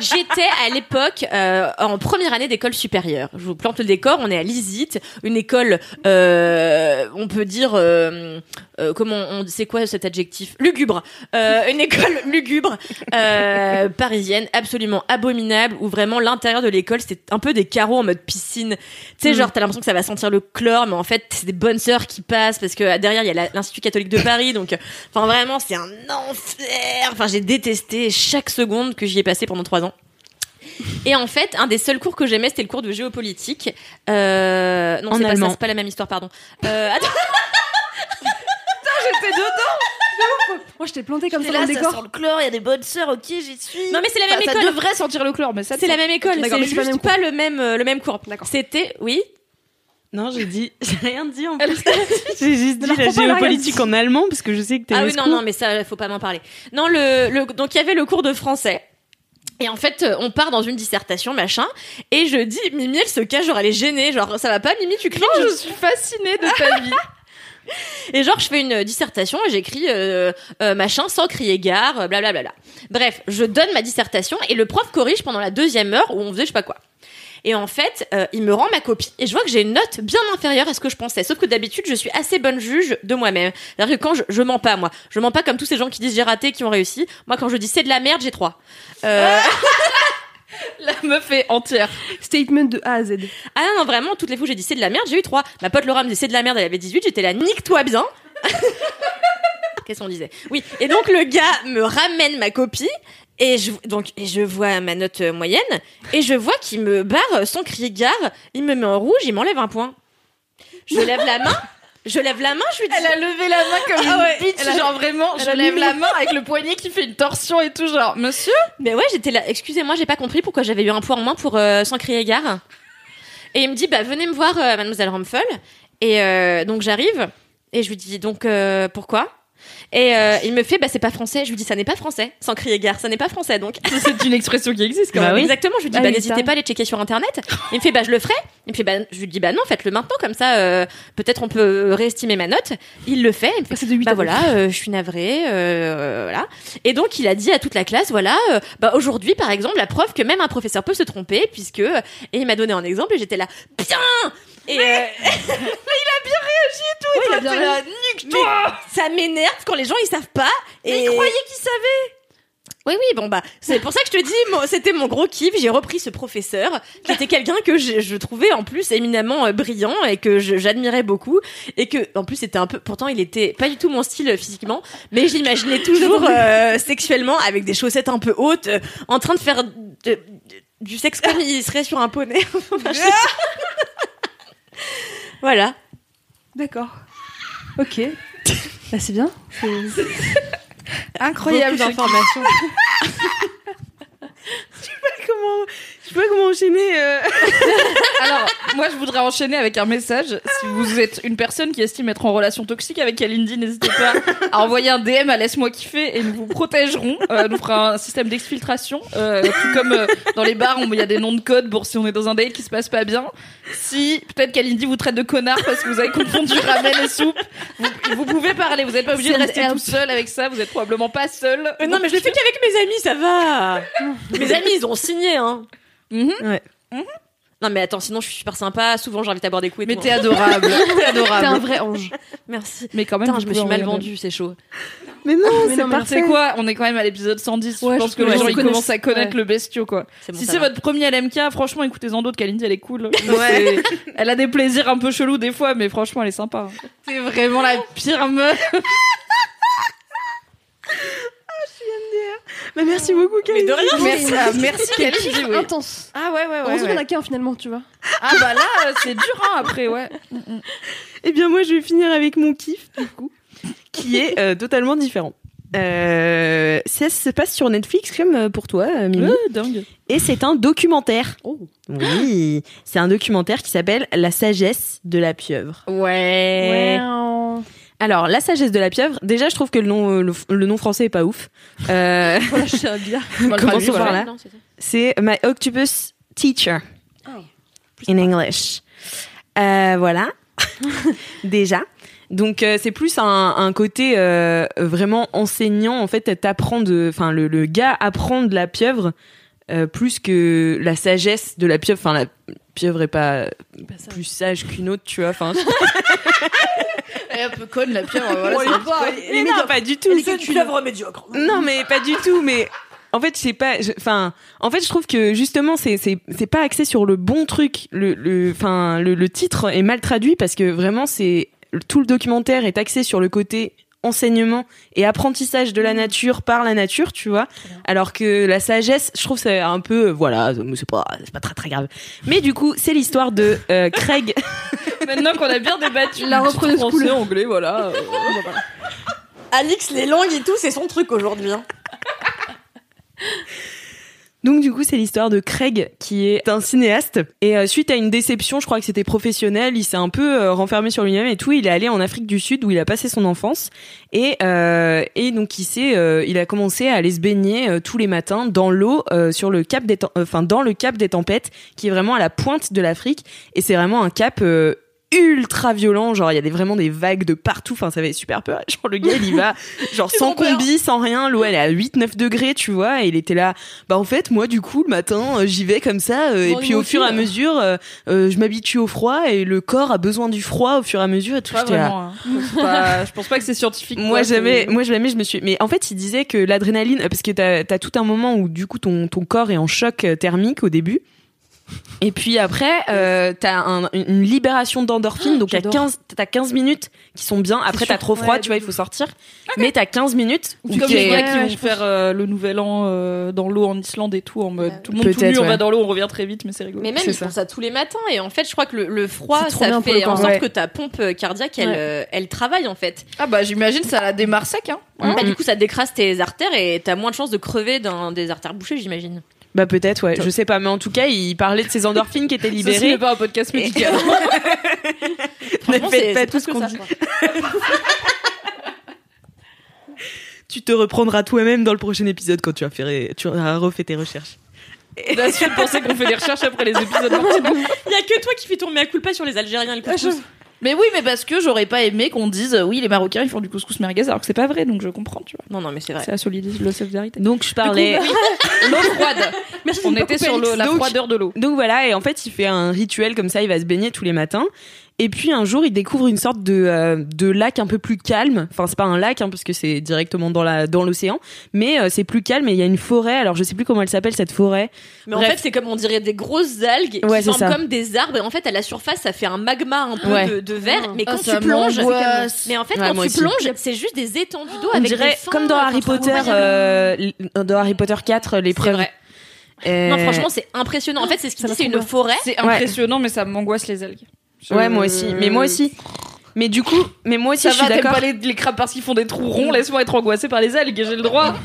J'étais à l'époque euh, en première année d'école supérieure. Je vous plante le décor. On est à l'ISIT, une école, euh, on peut dire, euh, euh, comment on, c'est quoi cet adjectif? Lugubre. Euh, une école lugubre euh, parisienne, absolument abominable, où vraiment l'intérieur de l'école c'était un peu des carreaux en mode piscine. Tu sais, genre t'as l'impression que ça va sentir le chlore, mais en fait c'est des bonnes sœurs qui passent parce que derrière il y a l'Institut catholique de Paris, donc enfin vraiment c'est un enfer. Enfin j'ai détesté chaque seconde que j'y ai passé pendant trois ans. Et en fait, un des seuls cours que j'aimais, c'était le cours de géopolitique. Euh, non, c'est pas ça, c'est pas la même histoire, pardon. Euh, attends, J'étais dedans. Moi, je t'ai planté comme ça dans le ça décor. sent le chlore, il y a des bonnes sœurs, ok, j'y suis. non mais c'est la même école. Ça devrait sentir le chlore, mais ça C'est la même école, c'est mais c'est pas le juste même pas le même euh, le même cours. D'accord. C'était oui. Non, j'ai dit. J'ai rien dit en plus. j'ai juste dit la géopolitique en allemand parce que je sais que t'es Ah oui non non mais ça faut pas m'en parler. Non le, le donc il y avait le cours de français. Et en fait, euh, on part dans une dissertation, machin, et je dis, Mimi, elle se cache, genre, elle est gênée, genre, ça va pas, Mimi, tu cries, Non, je suis fascinée de ta vie. Et genre, je fais une dissertation et j'écris euh, euh, machin sans crier gare, euh, blablabla. Bref, je donne ma dissertation et le prof corrige pendant la deuxième heure où on faisait je sais pas quoi. Et en fait, euh, il me rend ma copie et je vois que j'ai une note bien inférieure à ce que je pensais. Sauf que d'habitude, je suis assez bonne juge de moi-même. C'est-à-dire que quand je, je mens pas, moi, je mens pas comme tous ces gens qui disent j'ai raté, qui ont réussi. Moi, quand je dis c'est de la merde, j'ai trois. Euh, La meuf est entière. Statement de A à Z. ah non, non, vraiment, toutes les fois où j'ai dit c'est de la merde, j'ai eu trois. Ma pote Laura me dit c'est de la merde, elle avait 18, j'étais là, nique-toi bien. Qu'est-ce qu'on disait? Oui, et donc le gars me ramène ma copie. Et je, donc, et je vois ma note euh, moyenne, et je vois qu'il me barre sans crier gare, il me met en rouge, il m'enlève un point. Je lève la main, je lève la main, je lui dis. Elle a levé la main comme Ah une ouais, bitch, a- genre vraiment, elle je lève la main avec le poignet qui fait une torsion et tout, genre, monsieur? Mais ouais, j'étais là. Excusez-moi, j'ai pas compris pourquoi j'avais eu un point en moins pour euh, sans crier gare. Et il me dit, bah venez me voir, euh, Mademoiselle Rumpel. Et euh, donc j'arrive et je lui dis donc pourquoi? Et euh, il me fait, bah c'est pas français. Je lui dis, ça n'est pas français, sans crier gare, ça n'est pas français donc. C'est une expression qui existe quand Bah même. oui. Exactement. Je lui dis, Ah bah oui, n'hésitez pas à aller checker sur internet. Il me fait, bah je le ferai. Il me fait, bah je lui dis, bah non, faites-le maintenant comme ça. euh, Peut-être on peut réestimer ma note. Il le fait. Il me fait, C'est de 8 bah voilà, euh, je suis navrée, euh, voilà. Et donc il a dit à toute la classe, voilà, euh, bah aujourd'hui par exemple, la preuve que même un professeur peut se tromper, puisque et il m'a donné un exemple et j'étais là, bien. Et euh, il a bien là, nique-toi Ça m'énerve quand les gens ils savent pas. Et il croyait qu'il savait oui, oui, bon bah c'est pour ça que je te dis, c'était mon gros kiff. J'ai repris ce professeur qui était quelqu'un que je, je trouvais en plus éminemment euh, brillant et que j'admirais beaucoup et que en plus c'était un peu, pourtant il était pas du tout mon style euh, physiquement, mais je l'imaginais toujours euh, sexuellement avec des chaussettes un peu hautes, euh, en train de faire de- de- du sexe comme il serait sur un poney. Enfin, je sais pas. voilà. D'accord. Ok. Bah, c'est bien. C'est- Incroyable Beaucoup d'informations. je sais pas comment enchaîner. euh. Alors, moi, je voudrais enchaîner avec un message. Si vous êtes une personne qui estime être en relation toxique avec Kalindi, n'hésitez pas à envoyer un DM à Laisse-moi kiffer et nous vous protégerons. Euh, nous fera un système d'exfiltration. Euh, tout comme euh, dans les bars, où il y a des noms de code pour si on est dans un date qui se passe pas bien. Si peut-être Kalindi vous traite de connard parce que vous avez confondu ramen et soupe, vous, vous pouvez parler. Vous n'êtes pas obligé de rester tout seul avec ça. Vous êtes probablement pas seul. Euh, non, mais je le fais qu'avec mes amis, ça va. mes amis, ils ont signé, hein. Mhm. Ouais. Non, mais attends, sinon je suis super sympa. Souvent, j'invite à boire des coups et Mais tout, t'es hein. adorable. T'es T'es un vrai ange. Merci. Mais quand même, je me suis mal vendue, c'est chaud. Mais non, c'est parfait. quoi? On est quand même à l'épisode 110. Ouais, je pense je que les gens ils commencent à connaître ouais. le bestiau quoi. Bon, si c'est votre premier LMK, franchement écoutez-en d'autres. Kalindi elle est cool. Ouais. Elle a des plaisirs un peu chelous des fois, mais franchement elle est sympa. C'est vraiment la pire meuf. Bah, merci beaucoup, Mais de rien. Merci, ah, merci oui. Intense. Ah ouais ouais ouais. Heureusement ouais. qu'on a qu'un finalement, tu vois. Ah bah là c'est dur hein, après ouais. Eh bien, moi, je vais finir avec mon kiff, du coup, qui est euh, totalement différent. Euh, ça se passe sur Netflix, comme euh, pour toi, euh, Mimi. dingue. Et c'est un documentaire. Oui, c'est un documentaire qui s'appelle La sagesse de la pieuvre. Ouais. Alors, La sagesse de la pieuvre, déjà, je trouve que le nom, euh, le, le nom français est pas ouf. Euh, commençons par là. C'est My Octopus Teacher in English. Euh, voilà, déjà. Donc euh, c'est plus un, un côté euh, vraiment enseignant. En fait, t'apprends de, enfin le, le gars apprend de la pieuvre euh, plus que la sagesse de la pieuvre. Enfin la pieuvre est pas plus sage qu'une autre, tu vois. Enfin, Elle est un peu conne la. Voilà, Oh, c'est pas- mais non, pas du tout. C'est une pieuvre médiocre. Non, mais pas du tout. Mais en fait, je sais pas. Enfin, en fait, je trouve que justement, c'est c'est c'est pas axé sur le bon truc. Le le, le titre est mal traduit parce que vraiment, c'est tout le documentaire est axé sur le côté enseignement et apprentissage de la nature par la nature, tu vois. Alors que la sagesse, je trouve c'est un peu euh, voilà, c'est pas c'est pas très très grave. Mais du coup, c'est l'histoire de euh, Craig. Maintenant qu'on a bien débattu, La repreneuse français, anglais, voilà. euh, voilà. Alix, les langues et tout, c'est son truc aujourd'hui. hein. Donc du coup, c'est l'histoire de Craig qui est un cinéaste et euh, suite à une déception, je crois que c'était professionnel, il s'est un peu euh, renfermé sur lui-même et tout. Il est allé en Afrique du Sud où il a passé son enfance et euh, et donc il s'est, euh, il a commencé à aller se baigner euh, tous les matins dans l'eau sur le cap des, enfin dans le cap des tempêtes qui est vraiment à la pointe de l'Afrique et c'est vraiment un cap ultra violent genre il y a des, vraiment des vagues de partout enfin ça fait super peur genre le gars il y va genre sans combi sans rien l'eau elle est à 8 9 degrés tu vois et il était là bah en fait moi du coup le matin euh, j'y vais comme ça euh, et puis au fur et à mesure euh, euh, je m'habitue au froid et le corps a besoin du froid au fur et à mesure et tout Pas vraiment. hein. Pas- Je pense pas que c'est scientifique. moi jamais, moi jamais je me suis. Mais en fait, il disait que l'adrénaline, parce que t'as as tout un moment où du coup ton ton corps est en choc euh, thermique au début. Et puis après, euh, t'as un- une libération d'endorphine, donc t'as j'adore. 15, t'as 15 minutes qui sont bien. Après, t'as trop froid, Ouais, tu vois, il faut sortir. Mais t'as 15 minutes où Comme les gars qui vont faire euh, le nouvel an euh, dans l'eau en Islande et tout, en mode tout le monde tout nu, on va dans l'eau, on revient très vite, mais c'est rigolo. Mais même, C'est ils ça. font ça tous les matins. Et en fait, je crois que le, le froid, ça fait en sorte Ouais. que ta pompe cardiaque, elle, Ouais. euh, elle travaille en fait. Ah bah j'imagine ça la démarre sec, hein. Bah, du coup, ça décrase tes artères et t'as moins de chances de crever d'un des artères bouchées, j'imagine. Bah peut-être, ouais, je sais pas. Mais en tout cas, il parlait de ces endorphines qui étaient Ceci libérées. n'est pas un podcast médical. Franchement, faites pas tout ce qu'on dit. Tu te reprendras toi-même dans le prochain épisode quand tu as fait, tu refait tes recherches. Su de penser qu'on fait des recherches après les épisodes. Il y a que toi qui fais ton mea culpa sur les Algériens et le couscous. Mais oui, mais parce que j'aurais pas aimé qu'on dise euh, oui les Marocains ils font du couscous merguez alors que c'est pas vrai, donc je comprends, tu vois. Non, non, mais c'est vrai. C'est la solidité, la solidarité. Donc je parlais. L'eau froide. Merci, On était sur l'eau, la Donc- froideur de l'eau. Donc voilà, et en fait, il fait un rituel comme ça, il va se baigner tous les matins. Et puis un jour, il découvre une sorte de, euh, de lac un peu plus calme. Enfin, c'est pas un lac, hein, parce que c'est directement dans la dans l'océan, mais euh, c'est plus calme. Et il y a une forêt. Alors, je sais plus comment elle s'appelle cette forêt. Mais en fait, c'est comme on dirait des grosses algues Ouais, qui c'est forment ça. comme des arbres. Et en fait, à la surface, ça fait un magma un peu Ouais. de, de verre. Ah. Mais quand Ah, ça tu plonges, mais en fait, Ouais, quand tu aussi. plonges, c'est juste des étendues d'eau On avec dirait des fins, comme dans euh, Harry quand tu Potter, euh, dans Harry Potter 4, C'est l'épreuve. vrai. Euh, Non, franchement, c'est impressionnant. En fait, c'est ce qu'il dit, c'est une forêt. C'est impressionnant, mais ça m'angoisse les algues. Je- Ouais, moi aussi. Mais moi aussi. Mais du coup, mais moi aussi, Ça je suis va, d'accord. pas les, les crabes parce qu'ils font des trous ronds, laisse-moi être angoissée par les algues, j'ai le droit.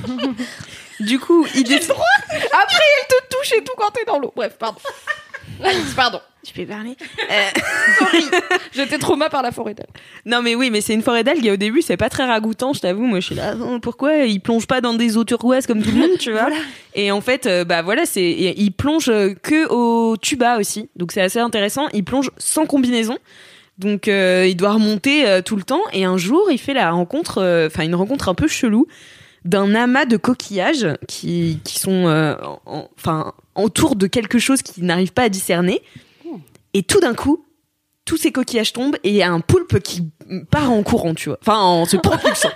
Du coup, il décide. Après, ils te touchent et tout quand t'es dans l'eau. Bref, pardon. Alice, pardon. Tu peux parler. Euh, J'étais trauma par la forêt d'algues. Non mais oui, mais c'est une forêt d'algues et au début c'est pas très ragoûtant, je t'avoue. Moi je suis là, oh, pourquoi ils plongent pas dans des eaux turquoises comme tout le monde, tu vois Et en fait, euh, bah voilà, c'est ils plongent que au tuba aussi, donc c'est assez intéressant. Ils plongent sans combinaison. Donc euh, il doit remonter euh, tout le temps et un jour il fait la rencontre, euh, enfin une rencontre un peu chelou d'un amas de coquillages qui, qui sont euh, en- enfin autour de quelque chose qu'il n'arrive pas à discerner. Et tout d'un coup, tous ces coquillages tombent et il y a un poulpe qui part en courant, tu vois. Enfin, en se propulsant.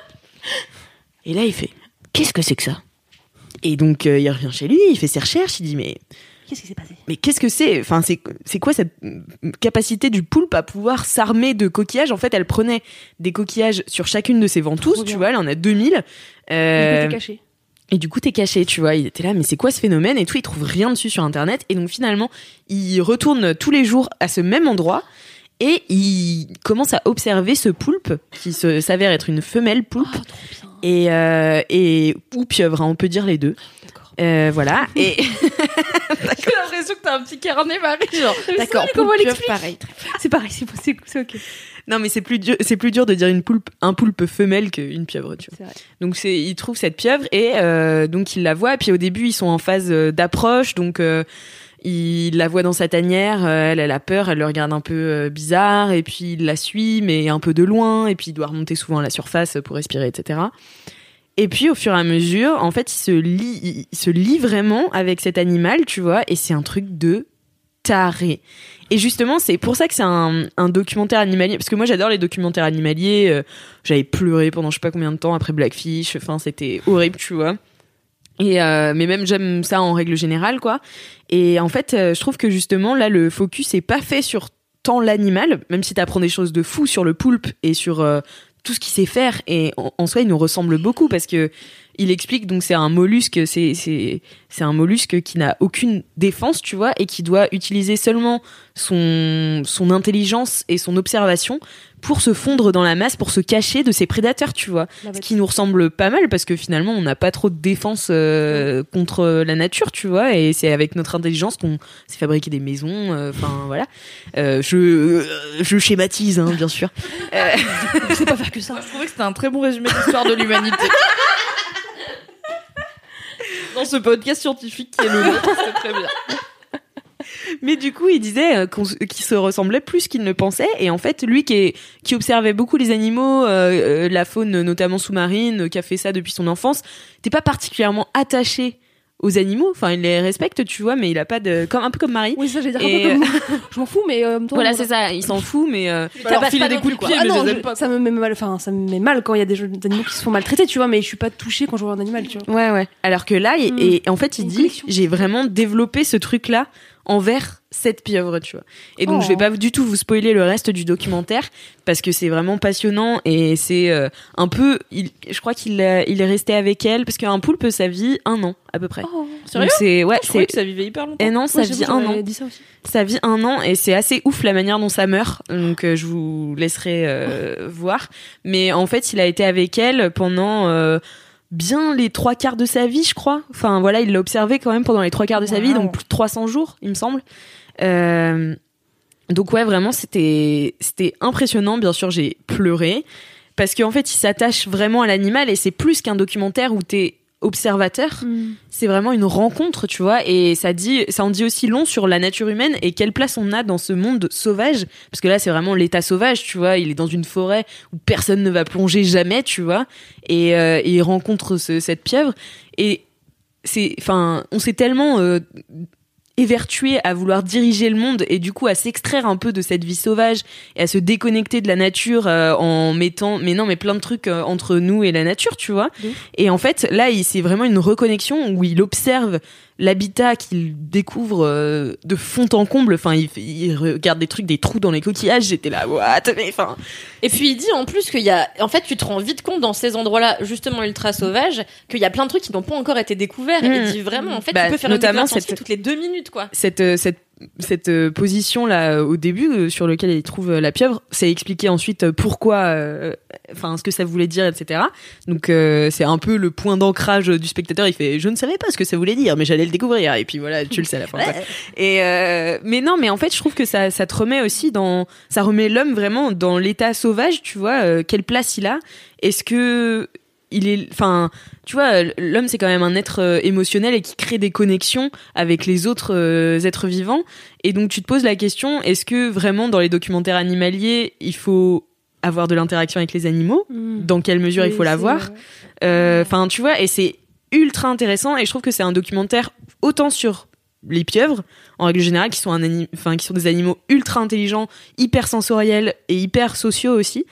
et là, il fait Qu'est-ce que c'est que ça? Et donc, euh, il revient chez lui, il fait ses recherches, il dit Mais Qu'est-ce qui s'est passé? mais qu'est-ce que c'est? Enfin, c'est c'est quoi cette capacité du poulpe à pouvoir s'armer de coquillages? En fait, elle prenait des coquillages sur chacune de ses ventouses, tu vois, elle en a 2000. Euh, Il était caché. Et du coup, t'es caché, tu vois. Il était là, mais c'est quoi ce phénomène Et tout, il trouve rien dessus sur Internet. Et donc, finalement, il retourne tous les jours à ce même endroit. Et il commence à observer ce poulpe, qui s'avère être une femelle poulpe. Oh, trop bien. Et, euh, et ou pieuvre, hein, on peut dire les deux. Euh, voilà. Et J'ai l'impression que t'as un petit carnet, Marie. Genre, D'accord, comment pareil. C'est pareil, c'est ok. Non, mais c'est plus dur, c'est plus dur de dire une poulpe, un poulpe femelle qu'une pieuvre, tu vois. Donc c'est, il trouve cette pieuvre et euh, donc il la voit. Et puis au début ils sont en phase euh, d'approche, donc euh, il la voit dans sa tanière. elle, elle a peur, elle le regarde un peu bizarre et puis il la suit mais un peu de loin. Et puis il doit remonter souvent à la surface pour respirer, etc. Et puis au fur et à mesure, en fait, il se lie, il se lie vraiment avec cet animal, tu vois. Et c'est un truc de taré. Et justement, c'est pour ça que c'est un, documentaire animalier. Parce que moi, j'adore les documentaires animaliers. euh, J'avais pleuré pendant je sais pas combien de temps après Blackfish. Enfin, c'était horrible, tu vois. Et euh, mais même j'aime ça en règle générale, quoi. Et en fait, euh, je trouve que justement là, le focus est pas fait sur tant l'animal, même si t'apprends des choses de fou sur le poulpe et sur tout ce qu'il sait faire. Et en, en soi, il nous ressemble beaucoup parce que il explique donc c'est un mollusque, c'est c'est c'est un mollusque qui n'a aucune défense, tu vois, et qui doit utiliser seulement son son intelligence et son observation pour se fondre dans la masse, pour se cacher de ses prédateurs, tu vois. Ce qui nous ressemble pas mal parce que finalement on n'a pas trop de défense euh, contre la nature, tu vois, et c'est avec notre intelligence qu'on s'est fabriqué des maisons. euh, Enfin voilà, Euh, je euh, je schématise hein, bien sûr. Euh, Je sais pas faire que ça. Je trouvais que c'était un très bon résumé de l'histoire de l'humanité. Dans ce podcast scientifique qui est le nôtre, c'est très bien. Mais du coup, il disait euh, qu'il se ressemblait plus qu'il ne pensait. Et en fait, lui qui, observait beaucoup les animaux, euh, euh, la faune notamment sous-marine, qui a fait ça depuis son enfance, n'était pas particulièrement attaché aux animaux. Enfin, il les respecte, tu vois, mais il a pas de... Comme, un peu comme Marie. Oui, ça, j'ai dire un Et, peu comme moi. Je m'en fous, mais euh, temps, Voilà, c'est ça. Il s'en fout, mais... euh, vas leur des coups de pied, Ah mais non, je les aime je- pas. ça me met mal, enfin, ça me met mal quand il y a des jeux d'animaux qui se font maltraiter, tu vois, mais je suis pas touchée quand je vois un animal, tu vois. Ouais, ouais. Alors que là, il- Mm. et, en fait, il Une dit, j'ai vraiment développé ce truc-là envers cette pieuvre, tu vois. Et donc, Oh. je vais pas du tout vous spoiler le reste du documentaire parce que c'est vraiment passionnant et c'est euh, un peu, il, je crois qu'il a- il est resté avec elle parce qu'un poulpe, ça vit un an à peu près. Oh, Sérieux? c'est ouais, Je croyais c'est que ça vivait hyper longtemps. et non, ça Ouais, vit un an. ça. Ça vit un an et c'est assez ouf la manière dont ça meurt. Donc euh, je vous laisserai euh, voir. Mais en fait, il a été avec elle pendant bien les trois quarts de sa vie, je crois. Enfin voilà, il l'a observé quand même pendant les trois quarts de sa vie, donc plus de 300 jours, il me semble. Euh, donc ouais, vraiment, c'était c'était impressionnant. Bien sûr, j'ai pleuré parce qu'en fait, il s'attache vraiment à l'animal et c'est plus qu'un documentaire où t'es observateur. C'est vraiment une rencontre, tu vois, et ça dit, ça en dit aussi long sur la nature humaine et quelle place on a dans ce monde sauvage, parce que là c'est vraiment l'état sauvage, tu vois, il est dans une forêt où personne ne va plonger jamais, tu vois, et, euh, et il rencontre ce- cette pieuvre. Et c'est, enfin, on s'est tellement euh, évertué à vouloir diriger le monde et du coup à s'extraire un peu de cette vie sauvage et à se déconnecter de la nature euh, en mettant mais non mais plein de trucs euh, entre nous et la nature tu vois. Et en fait là c'est vraiment une reconnexion où il observe l'habitat qu'il découvre euh, de fond en comble enfin il, il regarde des trucs des trous dans les coquillages j'étais là what mais enfin Et puis il dit en plus qu'il y a, en fait, tu te rends vite compte dans ces endroits-là, justement ultra sauvages, qu'il y a plein de trucs qui n'ont pas encore été découverts. Et Mm. il dit vraiment, en fait, Bah, tu peux faire notamment une cette- toutes les deux minutes, quoi. cette, euh, cette cette euh, position là au début euh, sur lequel il trouve euh, la pieuvre, c'est expliqué ensuite pourquoi, euh, enfin ce que ça voulait dire, etc. Donc euh, c'est un peu le point d'ancrage du spectateur. Il fait, je ne savais pas ce que ça voulait dire, mais j'allais le découvrir. Et puis voilà, tu le sais à la fin. quoi. Et euh, mais non, mais en fait, je trouve que ça, ça te remet aussi dans, ça remet l'homme vraiment dans l'état sauvage. Tu vois, euh, quelle place il a. Est-ce que il est, enfin, tu vois, l'homme c'est quand même un être euh, émotionnel et qui crée des connexions avec les autres euh, êtres vivants. Et donc tu te poses la question est-ce que vraiment dans les documentaires animaliers il faut avoir de l'interaction avec les animaux? Mm. Dans quelle mesure il faut l'avoir? Euh, Enfin, tu vois, et c'est ultra intéressant. Et je trouve que c'est un documentaire autant sur les pieuvres, en règle générale, qui sont, un ani- enfin, qui sont des animaux ultra intelligents, hyper sensoriels et hyper sociaux aussi,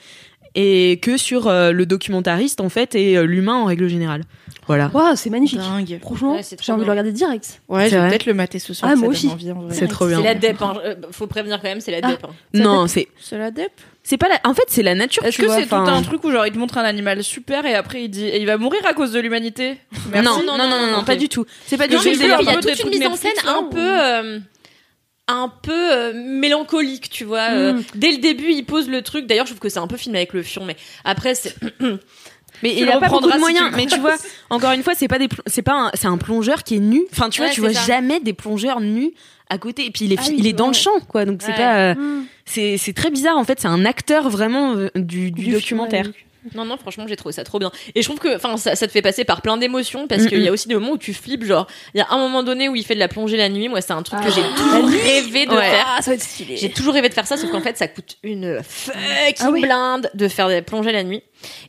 et que sur euh, le documentariste en fait et euh, l'humain en règle générale. Voilà. Waouh, c'est magnifique. Dingue. Franchement, Ouais, j'ai envie de le regarder direct. Ouais, je vais peut-être le mater ce soir. Ah, moi aussi. C'est trop bien. C'est la dep. Hein. Euh, Faut prévenir quand même, c'est la Ah. dep. hein. Non, c'est C'est la dep. c'est pas la... en fait c'est la nature. Est-ce que c'est tout un truc où genre il te montre un animal super et après il dit et il va mourir à cause de l'humanité? Non, non, non, non, non, pas du tout. C'est pas du tout. il y a toute une mise en scène un peu un peu euh, mélancolique tu vois euh, Mm. dès le début il pose le truc d'ailleurs je trouve que c'est un peu filmé avec le fion mais après c'est Mais Tu il a pas beaucoup de si moyens. tu mais tu vois, encore une fois, c'est pas des, c'est pas, un, c'est un plongeur qui est nu. Enfin, tu vois, tu vois ça. jamais des plongeurs nus à côté. Et puis il est, Ah oui, il est dans le champ, quoi. Donc c'est pas, euh, Mm. c'est, c'est très bizarre. En fait, c'est un acteur vraiment euh, du, du, Du documentaire. film, non non franchement j'ai trouvé ça trop bien et je trouve que enfin ça, ça te fait passer par plein d'émotions parce Mm, qu'il y a mm. aussi des moments où tu flippes genre il y a un moment donné où il fait de la plongée la nuit moi c'est un truc que Ah. j'ai toujours rêvé de Ouais. faire Ah, ça va être stylé. J'ai toujours rêvé de faire ça, sauf qu'en fait, ça coûte une fucking Ah oui. blinde de faire des plongées la nuit.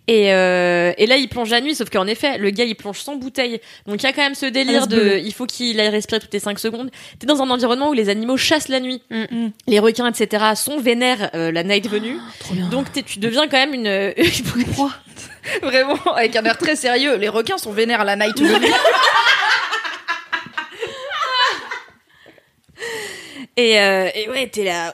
Et, euh, et là, il plonge la nuit, sauf qu'en effet, le gars, il plonge sans bouteille. Donc, il y a quand même ce délire de, bleu. il faut qu'il aille respirer toutes les 5 secondes. T'es dans un environnement où les animaux chassent la nuit. Mm. Les requins, etc., sont vénères euh, la night venue. Trop bien. Donc, tu deviens quand même une, Vraiment, avec un air très sérieux. Les requins sont vénères la night venue. et, euh, et ouais, t'es là.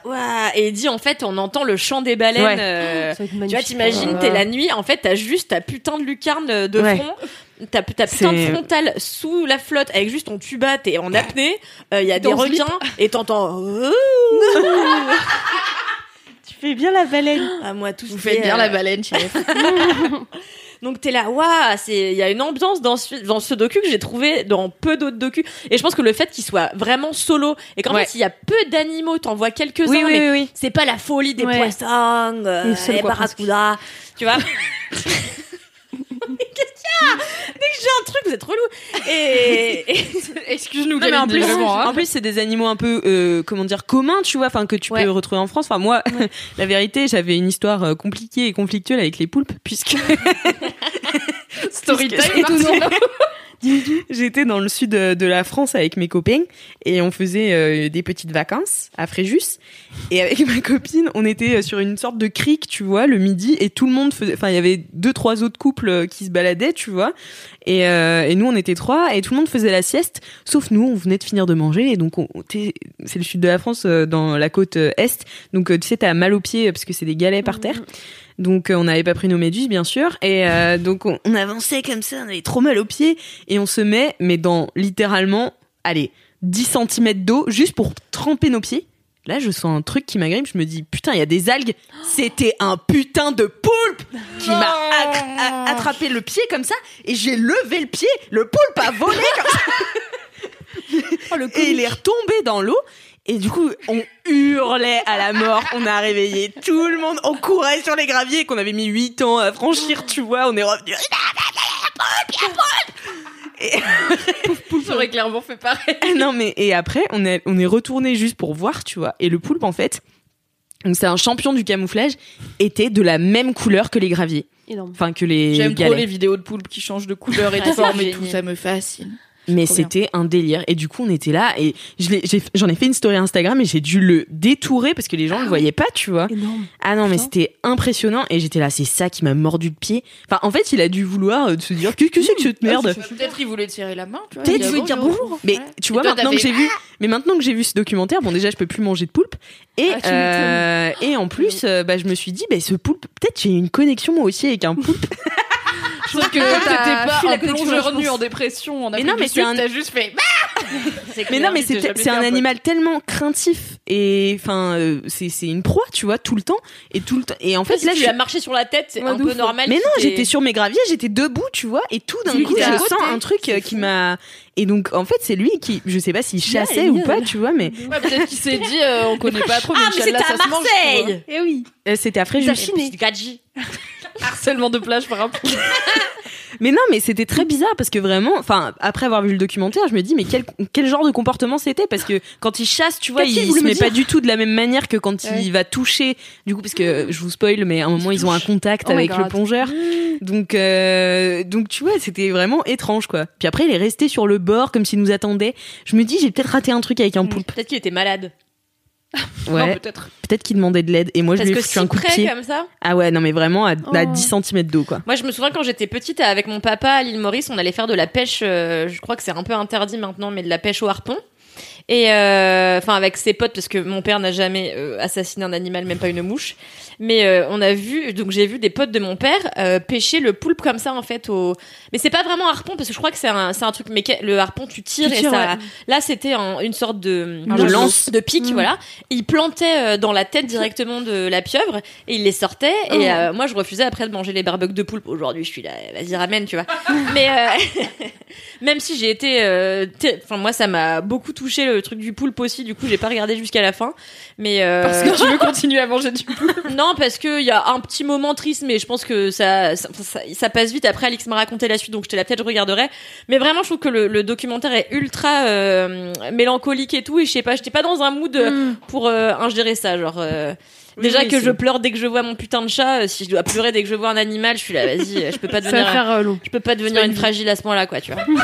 Et il dit, en fait, on entend le chant des baleines. Ouais. euh, être Tu vois, t'imagines, t'es la nuit, en fait, t'as juste ta putain de lucarne de Ouais. front, t'as ta putain de frontale sous la flotte avec juste ton tuba, t'es en apnée, il y a des Dans requins, et t'entends... Tu fais bien la baleine. Ah, moi, tout Vous faites bien euh, la baleine, chef. Donc t'es là, waouh, c'est il y a une ambiance dans ce dans ce docu que j'ai trouvé dans peu d'autres docus. Et je pense que le fait qu'il soit vraiment solo et qu'en Ouais. fait il y a peu d'animaux, t'en vois quelques uns, Oui, oui, mais oui, oui. c'est pas la folie des Ouais. poissons, euh, Les barracudas, tu vois. Dès que j'ai un truc, vous êtes relou. Et, et- Excuse-nous, Non, mais en Kalindi, plus, vraiment. hein. en plus, c'est des animaux un peu, euh, comment dire, communs, tu vois, enfin que tu Ouais. peux retrouver en France. Enfin moi, la vérité, j'avais une histoire euh, compliquée et conflictuelle avec les poulpes, puisque Story J'étais dans le sud de la France avec mes copains et on faisait euh, des petites vacances à Fréjus. Et avec ma copine, on était euh, sur une sorte de crique, tu vois, le midi et tout le monde faisait, enfin, il y avait deux, trois autres couples euh, qui se baladaient, tu vois. Et, et nous, on était trois et tout le monde faisait la sieste, sauf nous, on venait de finir de manger et donc c'est le sud de la France, dans la côte est. Donc, tu sais, t'as mal aux pieds parce que c'est des galets par terre. Donc euh, on n'avait pas pris nos méduses bien sûr. Et euh, donc on, on avançait comme ça, on avait trop mal aux pieds. Et on se met mais dans littéralement allez 10 cm d'eau juste pour tremper nos pieds. Là, je sens un truc qui m'agrippe, je me dis putain, il y a des algues. C'était un putain de poulpe qui m'a attrapé le pied comme ça. Et j'ai levé le pied, le poulpe a volé comme ça. et il est retombé dans l'eau et du coup, on hurlait à la mort, on a réveillé tout le monde, on courait sur les graviers qu'on avait mis 8 ans à franchir, tu vois, on est revenu. Poulpe aurait clairement fait pareil. non mais et après on est on est retourné juste pour voir, tu vois, et le poulpe en fait, donc c'est un champion du camouflage, était de la même couleur que les graviers, Énorme. enfin que les J'aime trop les vidéos de poulpes qui changent de couleur et de Ah, forme et tout, ça me fascine. Mais c'était un délire. Et du coup, on était là et je j'en ai, fait une story Instagram et j'ai dû le détourer parce que les gens ne le voyaient pas, tu vois. Énorme. Ah non, mais c'était impressionnant et j'étais là, c'est ça qui m'a mordu le pied. Enfin, en fait, il a dû vouloir euh, se dire qu'est-ce que c'est que cette merde. Peut-être il voulait tirer la main, tu vois. Peut-être il voulait dire bonjour. Mais Ouais. tu vois, toi, maintenant que j'ai vu, mais maintenant que j'ai vu ce documentaire, bon déjà, je peux plus manger de poulpe. Et Ah, euh, et en plus, euh, bah, je me suis dit, bah, ce poulpe, peut-être j'ai une connexion moi aussi avec un poulpe. Je trouve que t'étais pas un plongeur je nu en dépression en Mais Afrique non, du mais Sud, c'est un- t'as juste fait. Mais non, mais c'est un animal tellement craintif et enfin euh, c'est une proie, tu vois, tout le temps et tout le temps. Et en fait si là, tu je as marché sur la tête, c'est Ouais, un peu ouf. normal. mais non, j'étais sur mes graviers, j'étais debout, tu vois, et tout d'un coup je côté. sens un truc euh, qui m'a et donc en fait c'est lui qui je sais pas s'il chassait ou pas, tu vois, mais Ouais, peut-être qu'il s'est dit, euh, on connaît pas trop, mais Ah, mais c'était à. Marseille Eh oui. c'était à Fréjus. T'as chiné. C'est Gadji. Harcèlement de plage par rapport. Mais non, mais c'était très bizarre parce que vraiment, enfin, après avoir vu le documentaire, je me dis, mais quel, quel genre de comportement c'était? Parce que quand il chasse, tu vois, il voulu se me met pas du tout de la même manière que quand Ouais. il va toucher. Du coup, parce que je vous spoil, mais à un moment, ils ont un contact Oh avec le plongeur. Donc, euh, donc tu vois, c'était vraiment étrange, quoi. Puis après, il est resté sur le bord comme s'il nous attendait. Je me dis, j'ai peut-être raté un truc avec un poulpe. Peut-être qu'il était malade. Ouais, peut-être. peut-être qu'il demandait de l'aide. Et moi, je lui ai foutu un coup de pied. comme ça. Ah ouais, non, mais vraiment à, à Oh. 10 cm d'eau, quoi. Moi, je me souviens quand j'étais petite avec mon papa à l'île Maurice, on allait faire de la pêche. euh, je crois que c'est un peu interdit maintenant, mais de la pêche au harpon. Et euh, enfin avec ses potes parce que mon père n'a jamais euh, assassiné un animal, même pas une mouche. Mais euh, on a vu, donc j'ai vu des potes de mon père euh, pêcher le poulpe comme ça en fait au. Mais c'est pas vraiment un harpon parce que je crois que c'est un, c'est un truc. Mais le harpon tu tires, Tu et tires, ça. ouais. Là c'était un- une sorte de De lance. de pique, Mm. voilà. Et il plantait euh, dans la tête directement de la pieuvre et il les sortait. Oh. Et euh, moi, je refusais après de manger les barbecues de poulpe. Aujourd'hui, je suis là, vas-y ramène, tu vois. Mais euh, même si j'ai été, euh, enfin moi, ça m'a beaucoup touché le truc du poulpe aussi. Du coup, j'ai pas regardé jusqu'à la fin. Mais euh, Parce que tu veux continuer à manger du poulpe? non, parce que il y a un petit moment triste, mais je pense que ça, ça, ça, ça passe vite. Après, Alix m'a raconté la suite, donc j'étais là peut-être je regarderai. Mais vraiment, je trouve que le, le documentaire est ultra euh, mélancolique et tout. Et je sais pas, j'étais pas dans un mood euh, pour euh, ingérer ça. Genre, euh, déjà oui, que je pleure dès que je vois mon putain de chat. euh, Si je dois pleurer dès que je vois un animal, je suis là, vas-y, euh, je peux pas Ça devenir, va faire euh, long. je peux pas devenir une fragile à ce point-là, quoi, tu vois.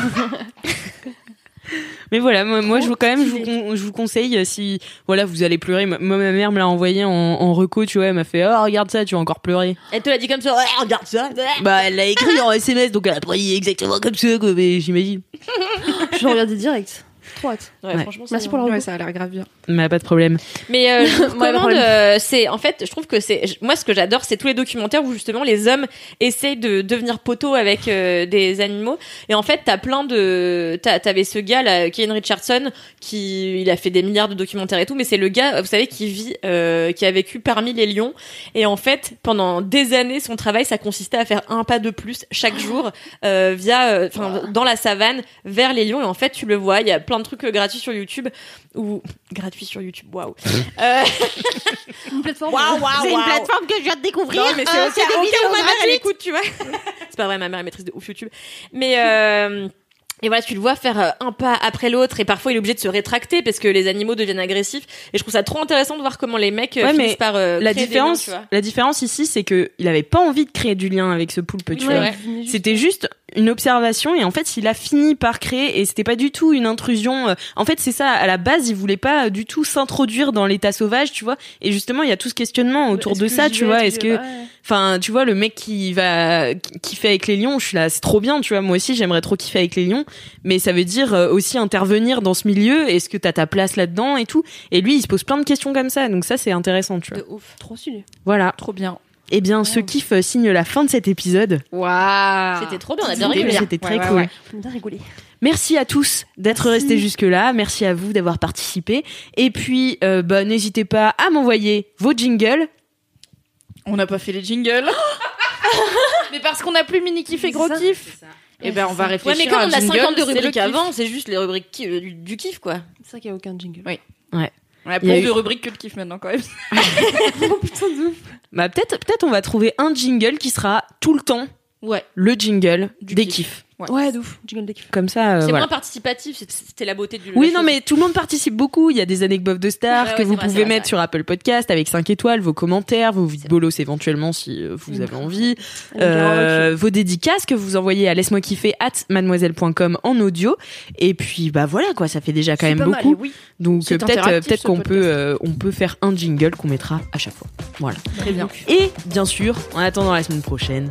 Mais voilà, moi, moi je vous quand même, je vous, con- je vous conseille si voilà vous allez pleurer. Moi, ma mère me l'a envoyé en, en reco, tu vois, elle m'a fait oh regarde ça, tu vas encore pleurer. Elle te l'a dit comme ça, ouais, regarde ça. Bah elle l'a écrit en SMS, donc elle a pris exactement comme ça, quoi, mais j'imagine. Je vais regarder direct. Trop hâte. Ouais, Ouais. franchement, Merci bien. pour Ouais, reco. ça a l'air grave bien. Mais pas de problème. Mais euh, je recommande, problème. euh, c'est en fait, je trouve que c'est moi ce que j'adore, c'est tous les documentaires où justement les hommes essayent de devenir poteaux avec euh, des animaux. Et en fait, t'as plein de, t'as- t'avais ce gars là, Ken Richardson, qui il a fait des milliards de documentaires et tout, mais c'est le gars, vous savez, qui vit, euh, qui a vécu parmi les lions. Et en fait, pendant des années, son travail, ça consistait à faire un pas de plus chaque jour euh, via, euh, enfin, dans la savane vers les lions. Et en fait, tu le vois, il y a plein de trucs euh, gratuits sur YouTube ou gratuits sur YouTube. Waouh. Euh, Une plateforme. Waouh, waouh, C'est une plateforme que je viens de découvrir. Non, mais c'est Euh, aussi au des où vidéos ma mère elle écoute, tu vois. c'est pas vrai, ma mère est maîtrise de ouf YouTube. Mais euh, et voilà, tu le vois faire euh, un pas après l'autre et parfois il est obligé de se rétracter parce que les animaux deviennent agressifs. Et je trouve ça trop intéressant de voir comment les mecs euh, Ouais, finissent mais par euh, La créer des différence, liens, tu vois. la différence ici, c'est que il avait pas envie de créer du lien avec ce poulpe, tu Ouais, vois. Ouais. C'était juste une observation et en fait il a fini par créer et c'était pas du tout une intrusion euh, en fait c'est ça à la base il voulait pas du tout s'introduire dans l'état sauvage tu vois et justement il y a tout ce questionnement autour de ça tu vois est-ce que Ouais. enfin tu vois le mec qui va fait avec les lions je suis là c'est trop bien tu vois moi aussi j'aimerais trop kiffer avec les lions mais ça veut dire euh, aussi intervenir dans ce milieu est-ce que t'as ta place là-dedans et tout et lui il se pose plein de questions comme ça donc ça c'est intéressant tu vois De ouf. Trop stylé. voilà Trop bien. Et bien ce kiff euh, signe la fin de cet épisode Waouh. C'était trop bien, on a bien rigolé. c'était très Ouais, ouais, cool ouais. On a bien rigolé. Merci à tous d'être restés jusque-là. Merci à vous d'avoir participé. Et puis, euh, bah, n'hésitez pas à m'envoyer vos jingles. On n'a pas fait les jingles. mais parce qu'on a plus mini kiff et gros ça. kiff. Et ben on va Ouais, réfléchir mais comme à on a un jingle, 50 de c'est le rubriques kiff. avant, c'est juste les rubriques euh, du, du kiff, quoi. C'est vrai qu'il n'y a aucun jingle. Ouais. On a plus eu- de rubriques que de kiff maintenant quand même. Bah, peut-être, peut-être on va trouver un jingle qui sera tout le temps Ouais. le jingle Du des kiff. kiffs. Ouais, de ouf. Jingle des kiffs. Comme ça, euh, C'est voilà. moins participatif, c'était la beauté du. Oui, non, chose. mais tout le monde participe beaucoup. Il y a des anecdotes de stars Ouais, que ouais, vous pouvez vrai, mettre sur Apple Podcast avec 5 étoiles, vos commentaires, vos bolos éventuellement si euh, vous avez envie. Euh, vos dédicaces que vous envoyez à laisse-moi kiffer at mademoiselle.com en audio et puis bah voilà quoi ça fait déjà quand même pas mal, beaucoup oui. donc euh, peut-être qu'on peut euh, on peut faire un jingle qu'on mettra à chaque fois voilà Très bien. et bien sûr en attendant la semaine prochaine